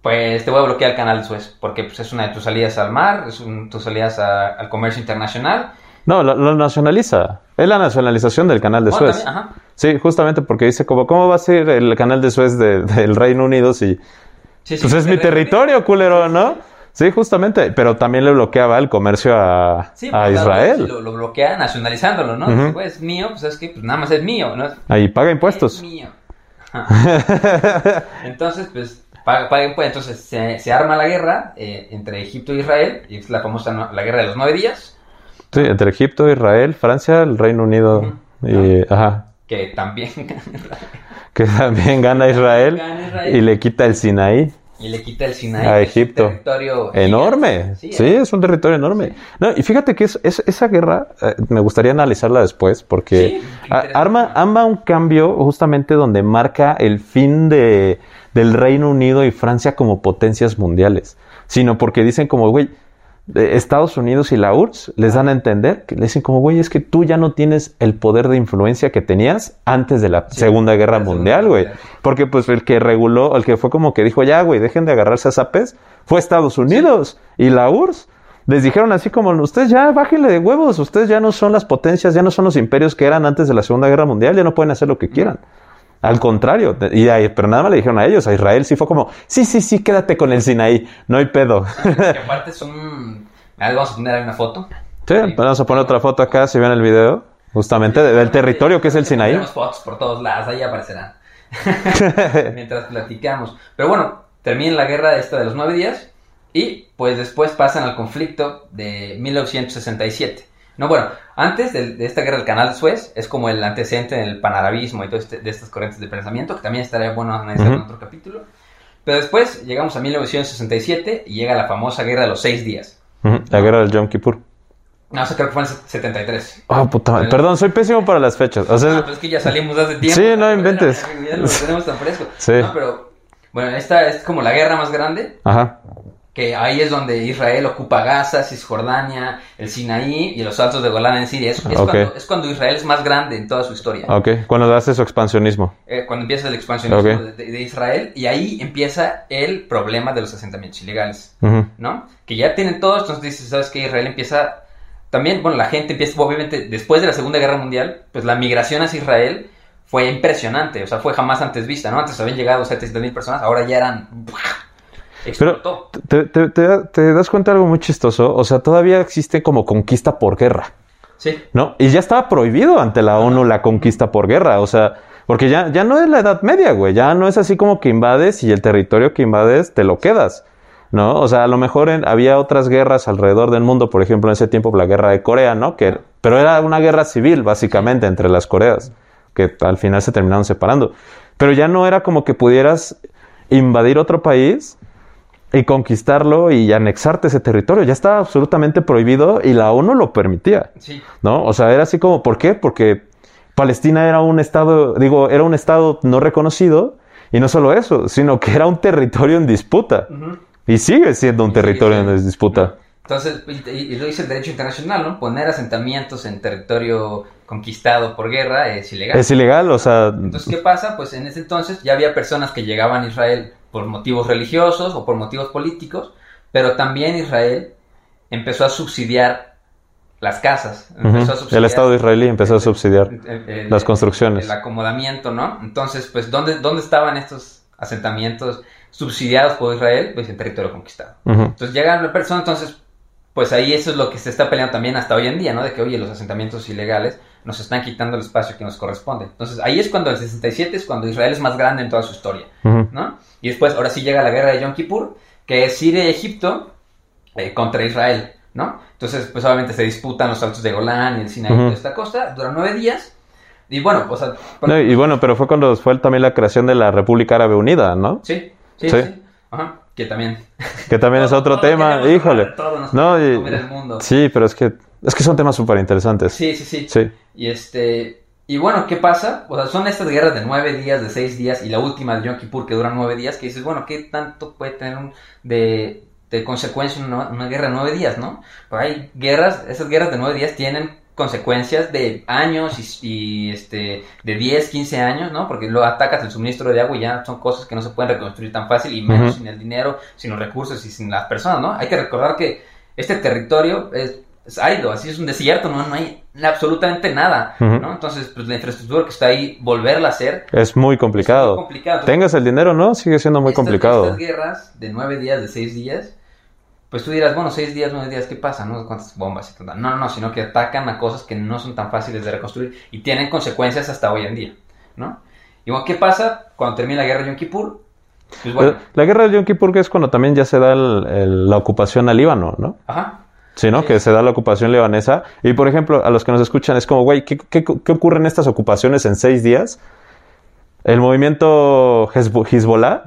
Pues te voy a bloquear el canal de Suez, porque pues, es una de tus salidas al mar, es un, tus salidas a- al comercio internacional. No, lo, lo nacionaliza. Es la nacionalización del canal de Oh, Suez. también, ajá. Sí, justamente porque dice como, ¿cómo va a ser el canal de Suez de- del Reino Unido si... Sí, sí, Pues es mi territorio, culero, ¿no? Sí, justamente. Pero también le bloqueaba el comercio a, Sí, a Israel. Lo, lo bloquea nacionalizándolo, ¿no? Dice, pues, es mío, pues es que pues, nada más es mío, ¿no? Ahí paga Es impuestos. mío. Ajá. [laughs] Entonces, pues, paga, paga impuestos. Entonces, se, se arma la guerra eh, entre Egipto e Israel, y es la famosa no- la guerra de los nueve días, Sí, entre Egipto, Israel, Francia, el Reino Unido y... Ajá. que también Que también gana Israel, Gana Israel. y le quita el Sinaí. y le quita el Sinai. A que es un Egipto. territorio Enorme. Sí, es un territorio enorme. No, y fíjate que es, es- esa guerra eh, me gustaría analizarla después porque Sí, a- interesante. arma, arma un cambio justamente donde marca el fin de, del Reino Unido y Francia como potencias mundiales. Sino porque dicen como, güey, Estados Unidos y la URSS les dan a entender que le dicen como, güey, es que tú ya no tienes el poder de influencia que tenías antes de la Sí, Segunda Guerra la Mundial, güey. Porque pues el que reguló, el que fue como que dijo, ya, güey, dejen de agarrarse a zapes, fue Estados Unidos y la URSS. Les dijeron así como, ustedes ya bájenle de huevos, ustedes ya no son las potencias, ya no son los imperios que eran antes de la Segunda Guerra Mundial, ya no pueden hacer lo que quieran. Al contrario, y ahí- pero nada más le dijeron a ellos, a Israel sí fue como, sí, sí, sí, quédate con el Sinaí, no hay pedo. Que [laughs] aparte son... A vamos a poner una foto. Sí, vamos a poner otra foto acá, si ven el video, justamente de- del territorio que es el Sinaí. Tenemos fotos por todos lados, ahí aparecerán. [laughs] [laughs] Mientras platicamos. Pero bueno, termina la guerra esta de los nueve días. Y pues después pasan al conflicto de 1967. No, bueno, antes de, de esta guerra del canal de Suez es como el antecedente del panarabismo y todo este, de estas corrientes de pensamiento, que también estaría bueno analizar en Ujú. otro capítulo. Pero después llegamos a 1967 y llega la famosa guerra de los seis días. Ujú, La guerra del Yom Kippur. No, eso creo que fue en el 73. Oh, puta madre. Perdón, soy pésimo para las fechas. O Ah, sea, pero es que ya salimos hace tiempo. Sí, no inventes. [laughs] Ya lo tenemos tan fresco. Sí. No, pero bueno, esta es como la guerra más grande, ajá. Que ahí es donde Israel ocupa Gaza, Cisjordania, el Sinaí y los altos de Golán en Siria. Es, cuando, es cuando Israel es más grande en toda su historia. Ok. Cuando hace su expansionismo. Eh, cuando empieza el expansionismo de, Israel y ahí empieza el problema de los asentamientos ilegales. ¿no? Que ya tienen todos, entonces dices, ¿sabes qué? Israel empieza, también, bueno, la gente empieza, obviamente, después de la Segunda Guerra Mundial, pues la migración hacia Israel fue impresionante, o sea, fue jamás antes vista, ¿no? Antes habían llegado 700 mil personas, ahora ya eran... Explotó. te, te- te- te das cuenta de algo muy chistoso. O sea, todavía existe como conquista por guerra. Sí, ¿No? Y ya estaba prohibido ante la ONU la conquista por guerra. O sea, porque ya, ya no es la Edad Media, güey. Ya no es así como que invades y el territorio que invades te lo quedas. ¿No? O sea, a lo mejor en- había otras guerras alrededor del mundo, por ejemplo, en ese tiempo la guerra de Corea, ¿no? Que, pero era una guerra civil, básicamente, entre las Coreas, que al final se terminaron separando. Pero ya no era como que pudieras invadir otro país y conquistarlo y anexarte ese territorio. Ya estaba absolutamente prohibido y la ONU lo permitía. sí, ¿no? O sea, era así como, ¿por qué? Porque Palestina era un estado, digo, era un estado no reconocido y no solo eso, sino que era un territorio en disputa y sigue siendo un territorio en disputa. Entonces, y, y lo dice el derecho internacional, ¿no? Poner asentamientos en territorio conquistado por guerra es ilegal. Es ilegal, o sea, Entonces, ¿qué pasa? Pues en ese entonces ya había personas que llegaban a Israel por motivos religiosos o por motivos políticos, pero también Israel empezó a subsidiar las casas. Empezó a subsidiar el Estado israelí empezó a subsidiar. el- el- las construcciones. El acomodamiento, ¿no? Entonces, pues, ¿dónde, ¿dónde estaban estos asentamientos subsidiados por Israel? Pues en territorio conquistado. Entonces llega la persona, entonces, pues ahí eso es lo que se está peleando también hasta hoy en día, ¿no? De que, oye, los asentamientos ilegales nos están quitando el espacio que nos corresponde. Entonces ahí es cuando el 67 es cuando Israel es más grande en toda su historia. ¿no? Y después, ahora sí llega la guerra de Yom Kippur, que es Siria y Egipto eh, contra Israel, ¿no? Entonces, pues obviamente se disputan los altos de Golán y el Sinaí y Ujú. toda esta costa, dura nueve días. Y bueno, o sea, No, y bueno, pero fue cuando fue también la creación de la República Árabe Unida, ¿no? sí, sí, Sí. sí, Ajá, que también. Que también es otro tema, híjole. No, y- comer el mundo. Sí, pero es que es que son temas súper interesantes. Sí, sí, sí. Sí. Y este. Y bueno, ¿qué pasa? O sea, son estas guerras de nueve días, de seis días, y la última de Yom Kippur que dura nueve días, que dices, bueno, ¿qué tanto puede tener un- de, de consecuencia una, una guerra de nueve días, no? Pero hay guerras, esas guerras de nueve días tienen consecuencias de años y, y, este de 10, 15 años, ¿no? Porque luego atacas el suministro de agua y ya son cosas que no se pueden reconstruir tan fácil y menos sin el dinero, sin los recursos y sin las personas, ¿no? Hay que recordar que este territorio es, es árido, así es un desierto, ¿no? No hay absolutamente nada. ¿no? Entonces, pues la infraestructura que está ahí, volverla a hacer, Es muy complicado. es muy complicado. Entonces, Tengas el dinero, ¿no? Sigue siendo muy estas- complicado. Estas guerras de nueve días, de seis días, pues tú dirás, bueno, seis días, nueve días, ¿qué pasa? ¿No? ¿Cuántas bombas y tal? No, no, no, sino que atacan a cosas que no son tan fáciles de reconstruir y tienen consecuencias hasta hoy en día, ¿no? Y bueno, ¿qué pasa cuando termina la guerra de Yom Kippur? Pues bueno, La, la guerra del Yom Kippur que es cuando también ya se da el- el- la ocupación al Líbano, ¿no? ajá, Sí, ¿no? Sí. Que se da la ocupación libanesa. Y por ejemplo, a los que nos escuchan, es como, güey, ¿qué, qué, qué ocurre en estas ocupaciones en seis días? El movimiento Hezbo- Hezbollah.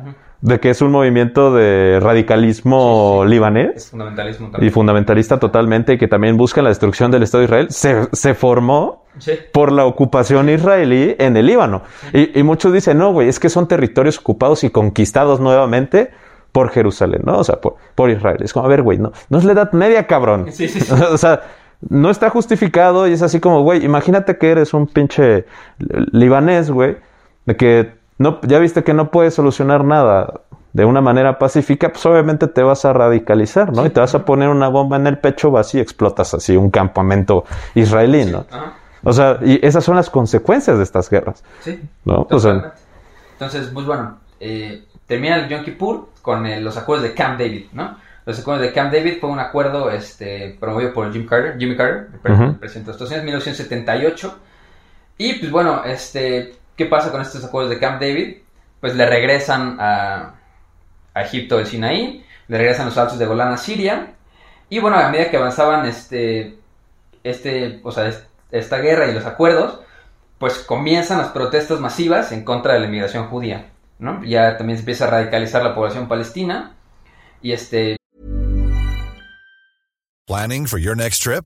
De que es un movimiento de radicalismo Sí, sí. libanés es fundamentalismo y también. fundamentalista totalmente, y que también busca la destrucción del Estado de Israel, se, se formó Sí, por la ocupación israelí en el Líbano. Y, y muchos dicen, no, güey, es que son territorios ocupados y conquistados nuevamente por Jerusalén, ¿no? O sea, por, por Israel. Es como, a ver, güey, no, no es la edad media, cabrón. Sí, sí. [laughs] o sea, no está justificado y es así como, güey, imagínate que eres un pinche libanés, güey, de que no, ya viste que no puedes solucionar nada de una manera pacífica, pues obviamente te vas a radicalizar, ¿no? Y te vas a poner una bomba en el pecho, vas y explotas así un campamento israelí, ¿no? O sea, y esas son las consecuencias de estas guerras, sí. ¿no? O sea, Totalmente. Entonces, pues bueno, eh, termina el Yom Kippur con eh, los acuerdos de Camp David, ¿no? Los acuerdos de Camp David fue un acuerdo este, promovido por Jim Carter, Jimmy Carter, el, pre- presidente de Estados Unidos, en 1978. Y pues bueno, este, ¿qué pasa con estos acuerdos de Camp David? Pues le regresan a, Egipto el Sinaí, le regresan los altos de Golán a Siria. Y bueno, a medida que avanzaban este, este, o sea, esta guerra y los acuerdos, pues comienzan las protestas masivas en contra de la inmigración judía, ¿no? Ya también se empieza a radicalizar la población palestina y este... Planning for your next trip?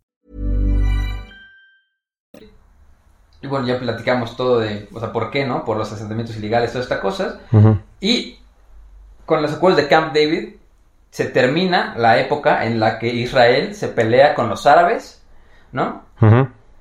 Y bueno, ya platicamos todo de, o sea, ¿por qué no? Por los asentamientos ilegales, todas estas cosas. Y con los acuerdos de Camp David se termina la época en la que Israel se pelea con los árabes, ¿no?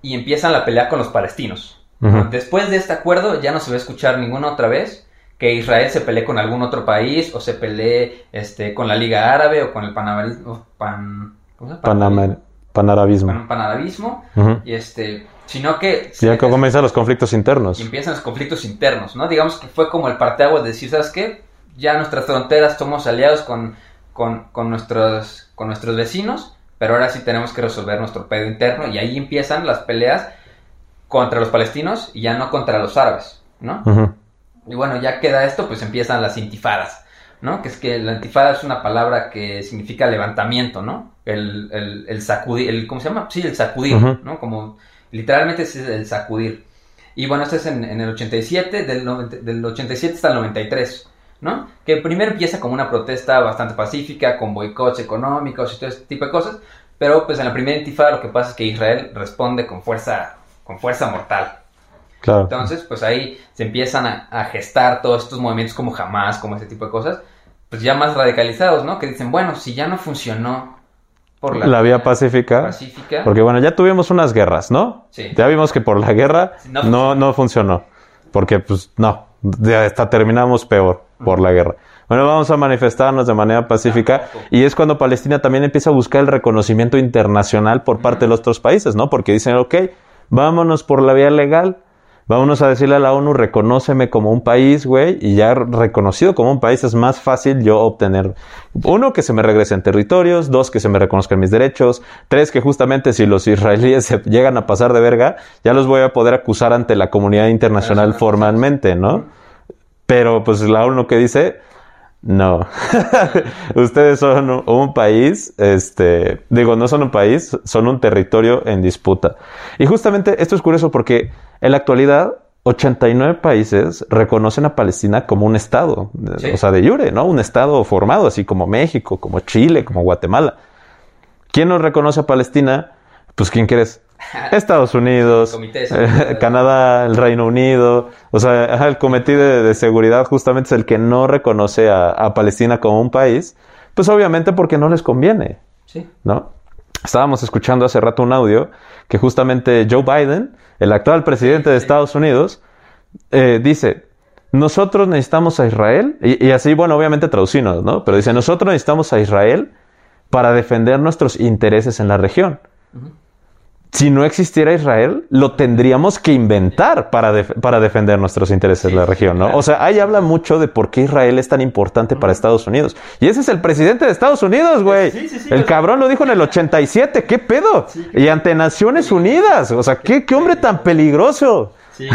Y empiezan la pelea con los palestinos. Después de este acuerdo ya no se va a escuchar ninguna otra vez que Israel se pelee con algún otro país o se pelee este, con la Liga Árabe o con el panarabismo. Pan, ¿cómo se llama? panarabismo. panarabismo. Y este sino que... Ya que comienzan los conflictos internos. Y empiezan los conflictos internos, ¿no? Digamos que fue como el parteaguas de decir, ¿sabes qué? Ya nuestras fronteras somos aliados con, con, nuestros, con nuestros vecinos, pero ahora sí tenemos que resolver nuestro pedo interno y ahí empiezan las peleas contra los palestinos y ya no contra los árabes, ¿no? Y bueno, ya queda esto, pues empiezan las intifadas, ¿no? Que es que la intifada es una palabra que significa levantamiento, ¿no? El, el, el sacudir, el, ¿cómo se llama? Sí, el sacudir, ¿no? Como Literalmente es el sacudir. Y bueno, esto es en, el 87, del, del 87 hasta el 93, ¿no? Que primero empieza como una protesta bastante pacífica, con boicots económicos y todo ese tipo de cosas, pero pues en la primera intifada lo que pasa es que Israel responde con fuerza, con fuerza mortal. Claro. Entonces, pues ahí se empiezan a, a gestar todos estos movimientos como jamás, como ese tipo de cosas, pues ya más radicalizados, ¿no? Que dicen, bueno, si ya no funcionó por la, vía pacífica, Porque bueno, ya tuvimos unas guerras, ¿no? Sí. Ya vimos que por la guerra no, no, funcionó. Porque pues no, hasta terminamos peor por la guerra. Bueno, vamos a manifestarnos de manera pacífica y es cuando Palestina también empieza a buscar el reconocimiento internacional por parte de los otros países, ¿no? Porque dicen, ok, vámonos por la vía legal, Vámonos a decirle a la ONU, reconóceme como un país, güey, y ya reconocido como un país es más fácil yo obtener, uno, que se me regresen territorios, dos, que se me reconozcan mis derechos, tres, que justamente si los israelíes se llegan a pasar de verga, ya los voy a poder acusar ante la comunidad internacional formalmente, ¿no? Pero pues la ONU que dice, no. [laughs] Ustedes son un país, este, digo, no son un país, son un territorio en disputa. Y justamente esto es curioso porque en la actualidad 89 países reconocen a Palestina como un estado, o sea, de jure, ¿no? Un estado formado, así como México, como Chile, como Guatemala. ¿Quién nos reconoce a Palestina? Pues, ¿quién crees? [laughs] Estados Unidos, eh, Canadá, el Reino Unido. O sea, el Comité de, Seguridad justamente es el que no reconoce a, Palestina como un país. Pues obviamente porque no les conviene. Sí. ¿No? Estábamos escuchando hace rato un audio que justamente Joe Biden, el actual presidente de Estados Unidos, eh, dice, nosotros necesitamos a Israel, y, así, bueno, obviamente traducidos, ¿no? Pero dice, nosotros necesitamos a Israel para defender nuestros intereses en la región si no existiera Israel, lo tendríamos que inventar para, para defender nuestros intereses en la región, ¿no? O sea, ahí habla mucho de por qué Israel es tan importante para Estados Unidos. Y ese es el presidente de Estados Unidos, güey. el cabrón lo dijo en el 87, ¿qué pedo? y ante Naciones Unidas, o sea, ¿qué, qué hombre tan peligroso? Sí,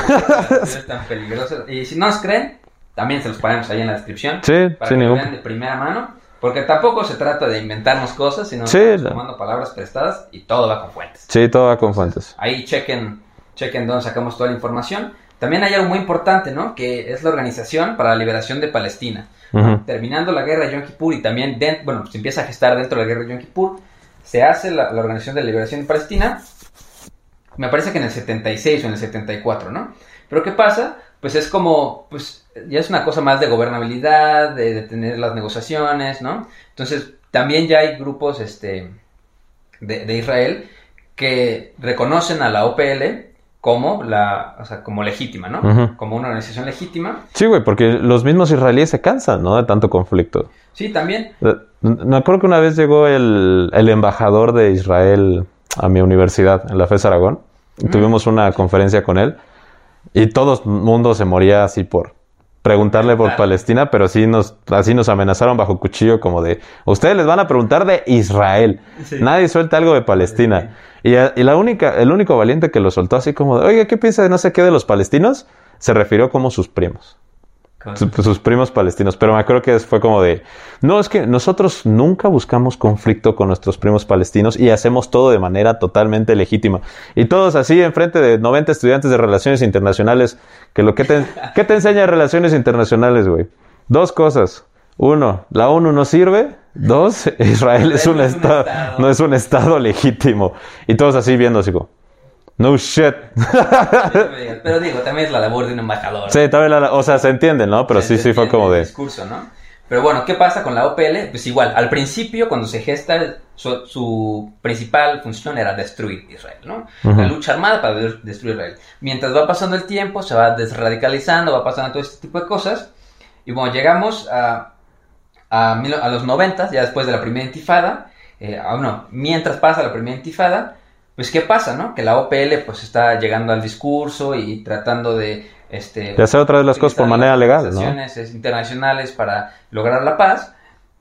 tan peligroso. Y si no nos creen, también se los ponemos ahí en la descripción. Sí, para que vean de primera mano. Porque tampoco se trata de inventarnos cosas, sino sí, tomando palabras prestadas y todo va con fuentes. Sí, todo va con fuentes. Ahí chequen, chequen dónde sacamos toda la información. También hay algo muy importante, ¿no? Que es la Organización para la Liberación de Palestina. Terminando la guerra de Yom Kippur y también, bueno, se empieza a gestar dentro de la guerra de Yom Kippur, se hace la, la Organización de la Liberación de Palestina, me parece que en el 76 o en el 74, ¿no? Pero ¿qué pasa? Pues es como, pues ya es una cosa más de gobernabilidad, de, tener las negociaciones, ¿no? Entonces, también ya hay grupos este, de, Israel que reconocen a la OPL como la, o sea, como legítima, ¿no? Como una organización legítima. Sí, güey, porque los mismos israelíes se cansan, ¿no? De tanto conflicto. Sí, también. Me acuerdo que una vez llegó el, el embajador de Israel a mi universidad, en la FES Aragón. y Tuvimos una conferencia con él y todo el mundo se moría así por preguntarle por Claro. Palestina, pero sí nos, así nos amenazaron bajo cuchillo como de, ustedes les van a preguntar de Israel. Sí. Nadie suelta algo de Palestina. Y, a- y la única, el único valiente que lo soltó así como de, oye, ¿qué piensa de no sé qué de los palestinos? Se refirió como sus primos. Su- sus primos palestinos. Pero me acuerdo que fue como de, no, es que nosotros nunca buscamos conflicto con nuestros primos palestinos y hacemos todo de manera totalmente legítima. Y todos así enfrente de 90 estudiantes de relaciones internacionales, que lo que te, ¿qué te enseña relaciones internacionales, güey? Dos cosas. Uno, la ONU no sirve. Dos, [laughs] Israel es un, es un estado, estado. no es un estado legítimo. Y todos así viendo así como, no shit. [laughs] Pero digo, también es la labor de un embajador. sí, también la- o sea, se entiende, ¿no? Pero sí, Se sí fue como el de... discurso, ¿no? Pero bueno, ¿qué pasa con la OPL? Pues igual, al principio, cuando se gesta, su, su principal función era destruir Israel, ¿no? La lucha armada para de- destruir Israel. Mientras va pasando el tiempo, se va desradicalizando, va pasando todo este tipo de cosas. Y bueno, llegamos a, a, mil- a los 90, ya después de la primera intifada. Eh, ah, no, mientras pasa la primera intifada, pues ¿qué pasa, no? Que la OPL pues está llegando al discurso y tratando de... Este, De hacer otra vez las cosas por manera legal, ¿no? internacionales para lograr la paz.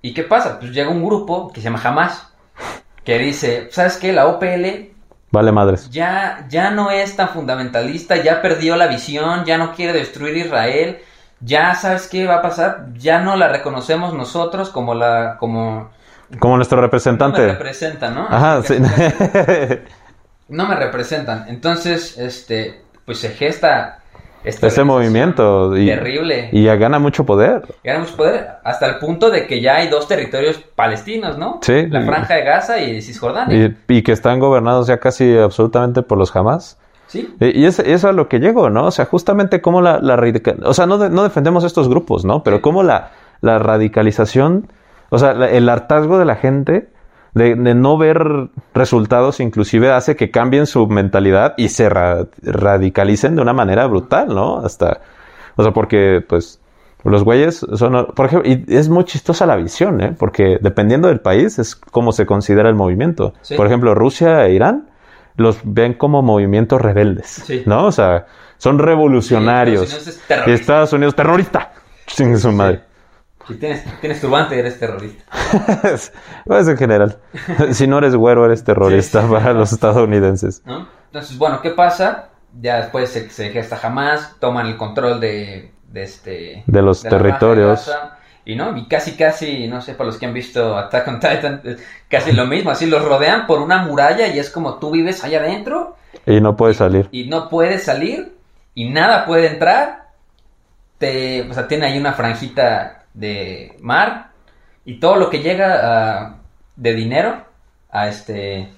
¿Y qué pasa? Pues llega un grupo que se llama Hamas, que dice, ¿sabes qué? La OPL Vale madres. ya, ya no es tan fundamentalista, ya perdió la visión, ya no quiere destruir Israel, ya sabes qué va a pasar, ya no la reconocemos nosotros como la, como Como nuestro no me representante. representan, ¿no? Ajá, sí. [laughs] no me representan. Entonces, este, pues se gesta Ese organización movimiento. Y, terrible. y ya gana mucho poder. Gana mucho poder, hasta el punto de que ya hay dos territorios palestinos, ¿no? Sí. La franja de Gaza y Cisjordania. Y, y que están gobernados ya casi absolutamente por los Hamas. Sí. Y es, eso es a lo que llego, ¿no? O sea, justamente cómo la, la O sea, no, de- no defendemos estos grupos, ¿no? Pero cómo la, la radicalización, o sea, la- el hartazgo de la gente de, de no ver resultados inclusive hace que cambien su mentalidad y se ra- radicalicen de una manera brutal, ¿no? Hasta, o sea, porque pues los güeyes son, por ejemplo, y es muy chistosa la visión, ¿eh? Porque dependiendo del país es como se considera el movimiento. Sí. Por ejemplo, Rusia e Irán los ven como movimientos rebeldes, Sí. ¿no? O sea, son revolucionarios. Sí, Estados Unidos es y. Estados Unidos, terrorista. Chingue su madre. Si tienes, tienes turbante, eres terrorista. [laughs] pues en general. [laughs] si no eres güero, eres terrorista para los estadounidenses. ¿no? Entonces, bueno, ¿qué pasa? Ya después se, se gesta Hamas, toman el control de, de este... De los de territorios. Y no, y casi, casi, no sé, para los que han visto Attack on Titan, casi lo mismo, así los rodean por una muralla y es como tú vives allá adentro Y no puede salir. y no puedes salir y nada puede entrar. Te, o sea, tiene ahí una franjita de mar y todo lo que llega a- de dinero a este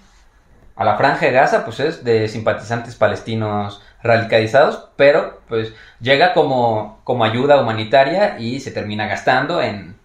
a la franja de Gaza pues es de simpatizantes palestinos radicalizados, pero pues llega como como ayuda humanitaria y se termina gastando en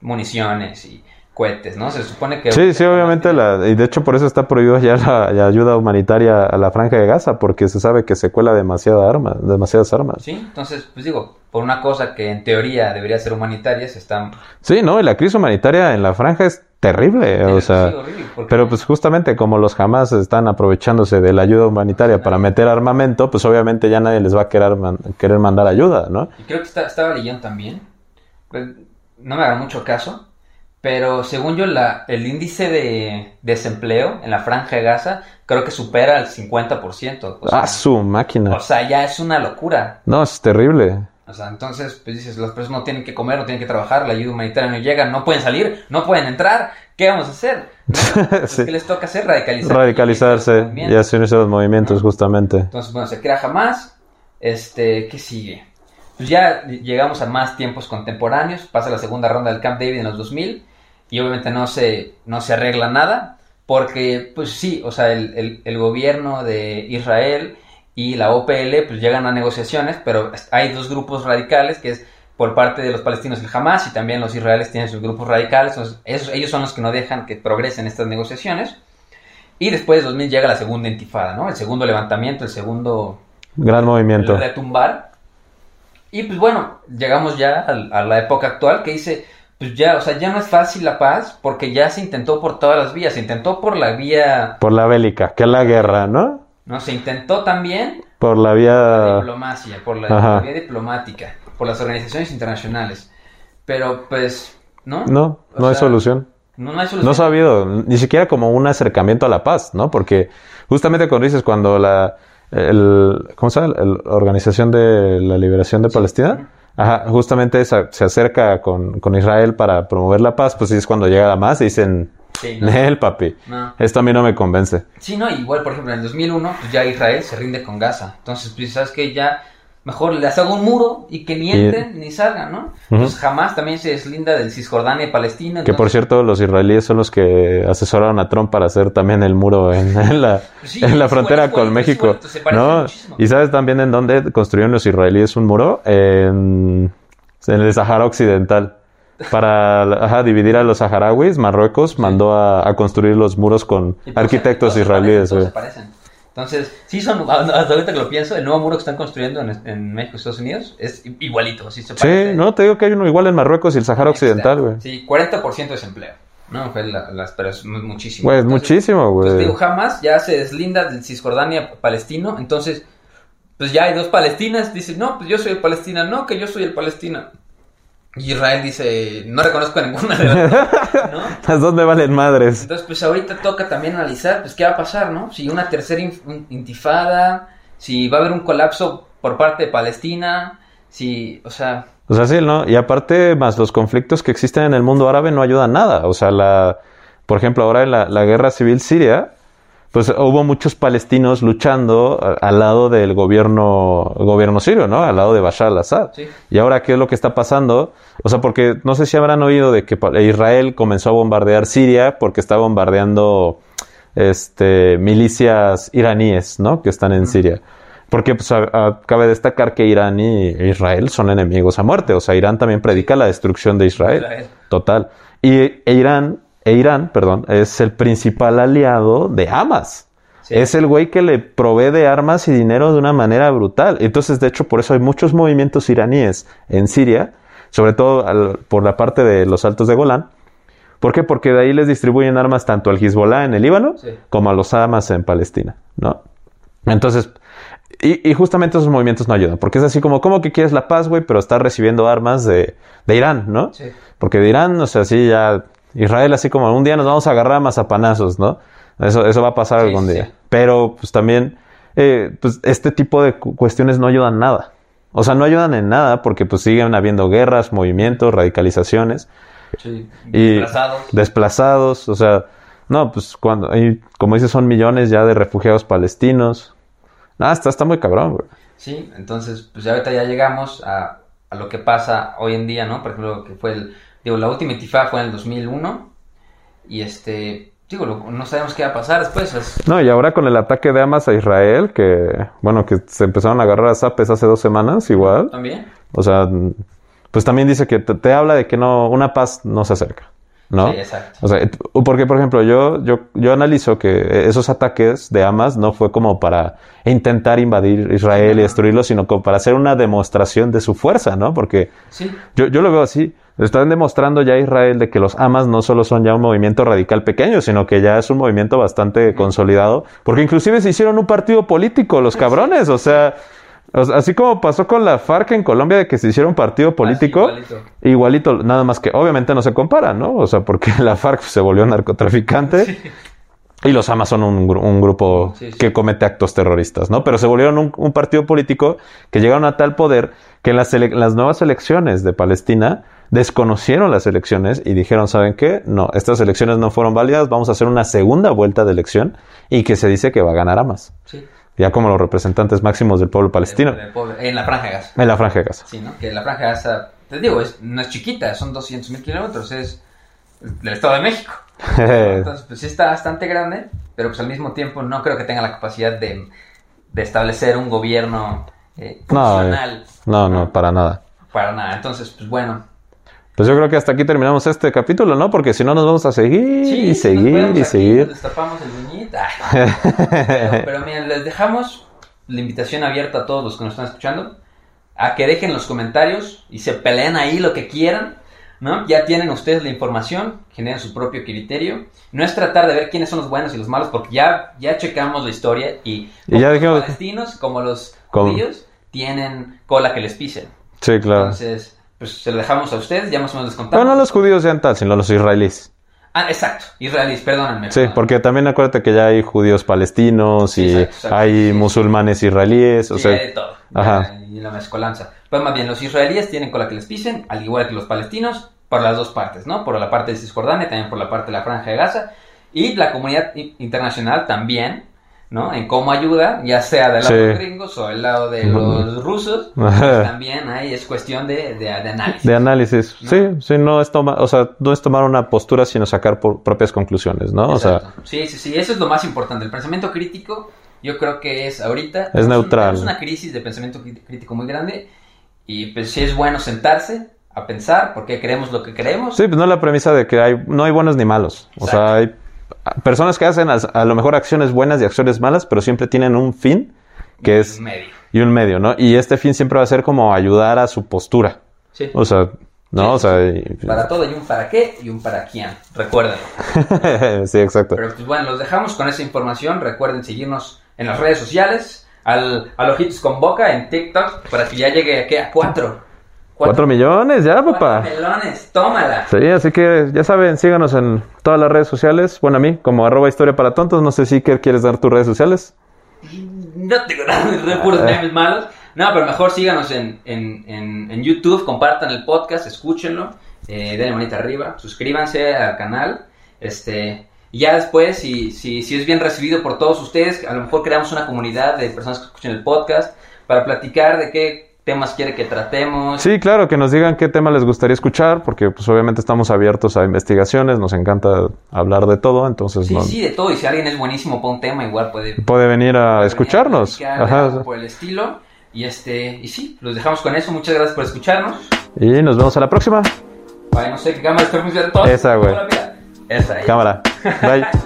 municiones y cohetes, ¿no? Se supone que Sí, sí, obviamente, la, y de hecho por eso está prohibida ya la, la ayuda humanitaria a la franja de Gaza, porque se sabe que se cuela demasiada arma, demasiadas armas. Sí, entonces, pues digo, por una cosa que en teoría debería ser humanitaria, se están... Sí, no, y la crisis humanitaria en la franja es terrible, o sea, Sí, horrible, porque- pero pues justamente como los jamás están aprovechándose de la ayuda humanitaria para meter armamento, pues obviamente ya nadie les va a querer, man- querer mandar ayuda, ¿no? Y creo que está- estaba leyendo también, pues, no me haga mucho caso, pero según yo, la, el índice de desempleo en la franja de Gaza creo que supera el 50%. O sea, Ah, su máquina. o sea, ya es una locura. No, es terrible. O sea, entonces, pues dices, las personas no tienen que comer, no tienen que trabajar, la ayuda humanitaria no llega, no pueden salir, no pueden entrar. ¿Qué vamos a hacer? [laughs] Sí. ¿Qué les toca hacer? Radicalizarse. Radicalizarse y hacer esos movimientos justamente. Entonces, bueno, se crea jamás. Este, ¿qué sigue? Pues ya llegamos a más tiempos contemporáneos. Pasa la segunda ronda del Camp David en los 2000. Y obviamente no se, no se arregla nada. Porque, pues sí, o sea, el, el- el gobierno de Israel y la OPL pues llegan a negociaciones. Pero hay dos grupos radicales que es por parte de los palestinos el Hamas y también los israelíes tienen sus grupos radicales. Entonces, esos- ellos son los que no dejan que progresen estas negociaciones. Y después de 2000 llega la segunda intifada, ¿no? El segundo levantamiento, el segundo Gran movimiento. retumbar. Y pues bueno, llegamos ya al- a, la época actual que dice, pues ya, o sea, ya no es fácil la paz porque ya se intentó por todas las vías. Se intentó por la vía, Por la bélica, que es la guerra, ¿no? no, se intentó también Por la la vía... diplomacia, por la, Ajá. la vía diplomática, por las organizaciones internacionales. Pero pues, ¿no? No, O no hay sea, solución. No, no hay solución. No se ha habido, ni siquiera como un acercamiento a la paz, ¿no? Porque justamente cuando dices, cuando la el, ¿cómo se llama? La Organización de la Liberación de Palestina, ajá, justamente esa- se acerca con, con Israel para promover la paz, pues es cuando llega la más y dicen, Sí, no. Nel, papi, No. esto a mí no me convence. Sí, no, igual, por ejemplo, en el 2001, pues ya Israel se rinde con Gaza. Entonces, pues, ¿sabes que Ya mejor les hago un muro y que ni Y- entren ni salgan, ¿no? Pues jamás también se deslinda del Cisjordania y Palestina. Que por cierto, los israelíes son los que asesoraron a Trump para hacer también el muro en, [laughs] en la, Sí, en la es frontera con México. ¿No? muchísimo. ¿Y sabes también en dónde construyeron los israelíes un muro? En, en el Sahara Occidental. Para ajá, dividir a los saharauis, Marruecos mandó a, a construir los muros con todos- arquitectos israelíes. parecen, güey. Entonces, sí son, [laughs] hasta ahorita que lo pienso, el nuevo muro que están construyendo en, en México y Estados Unidos es igualito, sí se. Sí, no, te digo que hay uno igual en Marruecos y el Sahara Occidental, güey. Sí, 40% de desempleo. No, fue la, las, pero es mu- muchísimo. Güey, es muchísimo, güey. Entonces digo, jamás ya se deslinda del Cisjordania palestino. Entonces, pues ya hay dos palestinas. Dicen, no, pues yo soy el palestina. No, que yo soy el palestina. Y Israel dice, no reconozco a ninguna de las dos, ¿no? [laughs] ¿Las dónde valen madres? Entonces, pues ahorita toca también analizar, pues, qué va a pasar, ¿no? Si una tercera intifada, si va a haber un colapso por parte de Palestina, si, o sea, O sea, sí, ¿no? Y aparte, más los conflictos que existen en el mundo árabe no ayudan nada. O sea, la, por ejemplo, ahora en la, la guerra civil siria, pues hubo muchos palestinos luchando al lado del gobierno, gobierno sirio, ¿no? Al lado de Bashar al-Assad. Sí. Y ahora, ¿qué es lo que está pasando? O sea, porque no sé si habrán oído de que pa- Israel comenzó a bombardear Siria porque está bombardeando este, milicias iraníes, ¿no? Que están en Siria. Porque pues, a- a- cabe destacar que Irán y Israel son enemigos a muerte. O sea, Irán también predica la destrucción de Israel. Israel. Total. Y e Irán, e Irán, perdón, es el principal aliado de Hamas. Sí. Es el güey que le provee de armas y dinero de una manera brutal. Entonces, de hecho, por eso hay muchos movimientos iraníes en Siria, sobre todo al- por la parte de los altos de Golán. ¿Por qué? Porque de ahí les distribuyen armas tanto al Hezbollah en el Líbano Sí. como a los Hamas en Palestina, ¿no? Entonces, y, y justamente esos movimientos no ayudan, porque es así como, ¿cómo que quieres la paz, güey? Pero estás recibiendo armas de, de Irán, ¿no? Sí. Porque de Irán, o sea, sí, ya, Israel así como un día nos vamos a agarrar a mazapanazos, ¿no? Eso, eso va a pasar Sí, algún día. sí. Pero, pues también, eh, pues este tipo de cu- cuestiones no ayudan nada. O sea, no ayudan en nada porque pues siguen habiendo guerras, movimientos, radicalizaciones sí, y desplazados. desplazados, o sea, no, pues cuando hay, como dices, son millones ya de refugiados palestinos. Ah, está, está muy cabrón, güey. Sí, entonces, pues ya ahorita ya llegamos a, a lo que pasa hoy en día, ¿no? Por ejemplo, que fue el, digo, la última intifada fue en el 2001 y este, digo, lo- no sabemos qué va a pasar después. es- No, y ahora con el ataque de Hamas a Israel, que, bueno, que se empezaron a agarrar a zapes hace dos semanas, igual. También. O sea, pues también dice que te, te habla de que no, una paz no se acerca, ¿no? Sí, exacto. O sea, porque, por ejemplo, yo, yo, yo analizo que esos ataques de Hamas no fue como para intentar invadir Israel y destruirlo, sino como para hacer una demostración de su fuerza, ¿no? Porque Sí, yo, yo lo veo así. Están demostrando ya a Israel de que los Hamas no solo son ya un movimiento radical pequeño, sino que ya es un movimiento bastante consolidado. Porque inclusive se hicieron un partido político, los cabrones. O sea, así como pasó con la FARC en Colombia de que se hicieron partido político. igualito. Igualito, nada más que obviamente no se compara, ¿no? O sea, porque [laughs] la FARC se volvió narcotraficante. Y los Hamas son un, gru- un grupo Sí, sí. que comete actos terroristas, ¿no? Pero se volvieron un, un partido político que llegaron a tal poder que en las nuevas elecciones de Palestina desconocieron las elecciones y dijeron, ¿saben qué? No, estas elecciones no fueron válidas, vamos a hacer una segunda vuelta de elección y que se dice que va a ganar Hamas, sí. ya como los representantes máximos del pueblo palestino En la franja de Gaza. en la franja de Gaza. Sí, ¿no? Que la franja de Gaza, te digo, es, no es chiquita, son 200 mil kilómetros, es del Estado de México. [laughs] Entonces, pues sí está bastante grande, pero pues al mismo tiempo no creo que tenga la capacidad de, de establecer un gobierno eh, No, funcional. no, no, para nada. Para nada. Entonces, pues bueno. Pues yo creo que hasta aquí terminamos este capítulo, ¿no? Porque si no nos vamos a seguir Sí, y seguir y seguir. nos el. Pero, pero miren, les dejamos la invitación abierta a todos los que nos están escuchando a que dejen los comentarios y se peleen ahí lo que quieran ¿no? Ya tienen ustedes la información, generan su propio criterio. No es tratar de ver quiénes son los buenos y los malos, porque ya, ya checamos la historia y, Y ya los dijimos- palestinos como los judíos tienen cola que les pisen. Sí, claro. Entonces, pues se lo dejamos a ustedes, ya más o menos les contamos. Pero no los judíos sean tal, sino los israelíes. Ah, exacto, israelíes, perdónenme. Sí, perdónenme. porque también acuérdate que ya hay judíos palestinos Sí, y exacto, exacto. hay Sí, musulmanes israelíes, o Sí, sea, hay de todo. ajá. Y la mezcolanza. Pues más bien, los israelíes tienen cola que les pisen, al igual que los palestinos, por las dos partes, ¿no? Por la parte de Cisjordania, también por la parte de la Franja de Gaza. Y la comunidad internacional también, ¿no? En cómo ayuda, ya sea del lado Sí. de los gringos o del lado de los rusos. [laughs] pues también ahí es cuestión de, de, de análisis. de análisis. Sí, sí, no es tomar, o sea, no es tomar una postura, sino sacar por propias conclusiones, ¿no? O sea, sí, sí, sí, eso es lo más importante. El pensamiento crítico, yo creo que es ahorita. Es neutral. Es una crisis de pensamiento crí- crítico muy grande. Y pues sí es bueno sentarse a pensar por qué creemos lo que creemos. sí, pues no es la premisa de que hay, no hay buenos ni malos. O sea, hay personas que hacen a, a lo mejor acciones buenas y acciones malas, pero siempre tienen un fin que es medio. y un medio, ¿no? Y este fin siempre va a ser como ayudar a su postura. Sí. O sea, ¿no? Sí. O sea, y- Para todo hay un para qué y un para quién. Recuerden. [laughs] sí, exacto. Pero pues bueno, los dejamos con esa información. Recuerden seguirnos en las redes sociales. Al, al Ojitos con Boca en TikTok para que ya llegue aquí a cuatro. Cuatro millones ya, papá. Cuatro melones. Tómala. Sí, así que ya saben, síganos en todas las redes sociales. Bueno, a mí, como arroba historia para tontos. No sé si Iker, quieres dar tus redes sociales. No tengo nada de puros memes malos. No, pero mejor síganos en, en, en, en YouTube, compartan el podcast, escúchenlo, eh, denle manita arriba, suscríbanse al canal. Este, y ya después, si, si, si es bien recibido por todos ustedes, a lo mejor creamos una comunidad de personas que escuchen el podcast para platicar de qué temas quiere que tratemos. Sí, claro, que nos digan qué tema les gustaría escuchar, porque pues obviamente estamos abiertos a investigaciones, nos encanta hablar de todo, entonces Sí, no- sí, de todo. Y si alguien es buenísimo para un tema, igual puede puede venir a puede escucharnos. venir a Ajá. por el estilo. Y este, y sí, los dejamos con eso. Muchas gracias por escucharnos. Y nos vemos a la próxima. Ay, no sé qué cámara está funcionando. Esa, güey. Esa. Cámara. Bye. [laughs]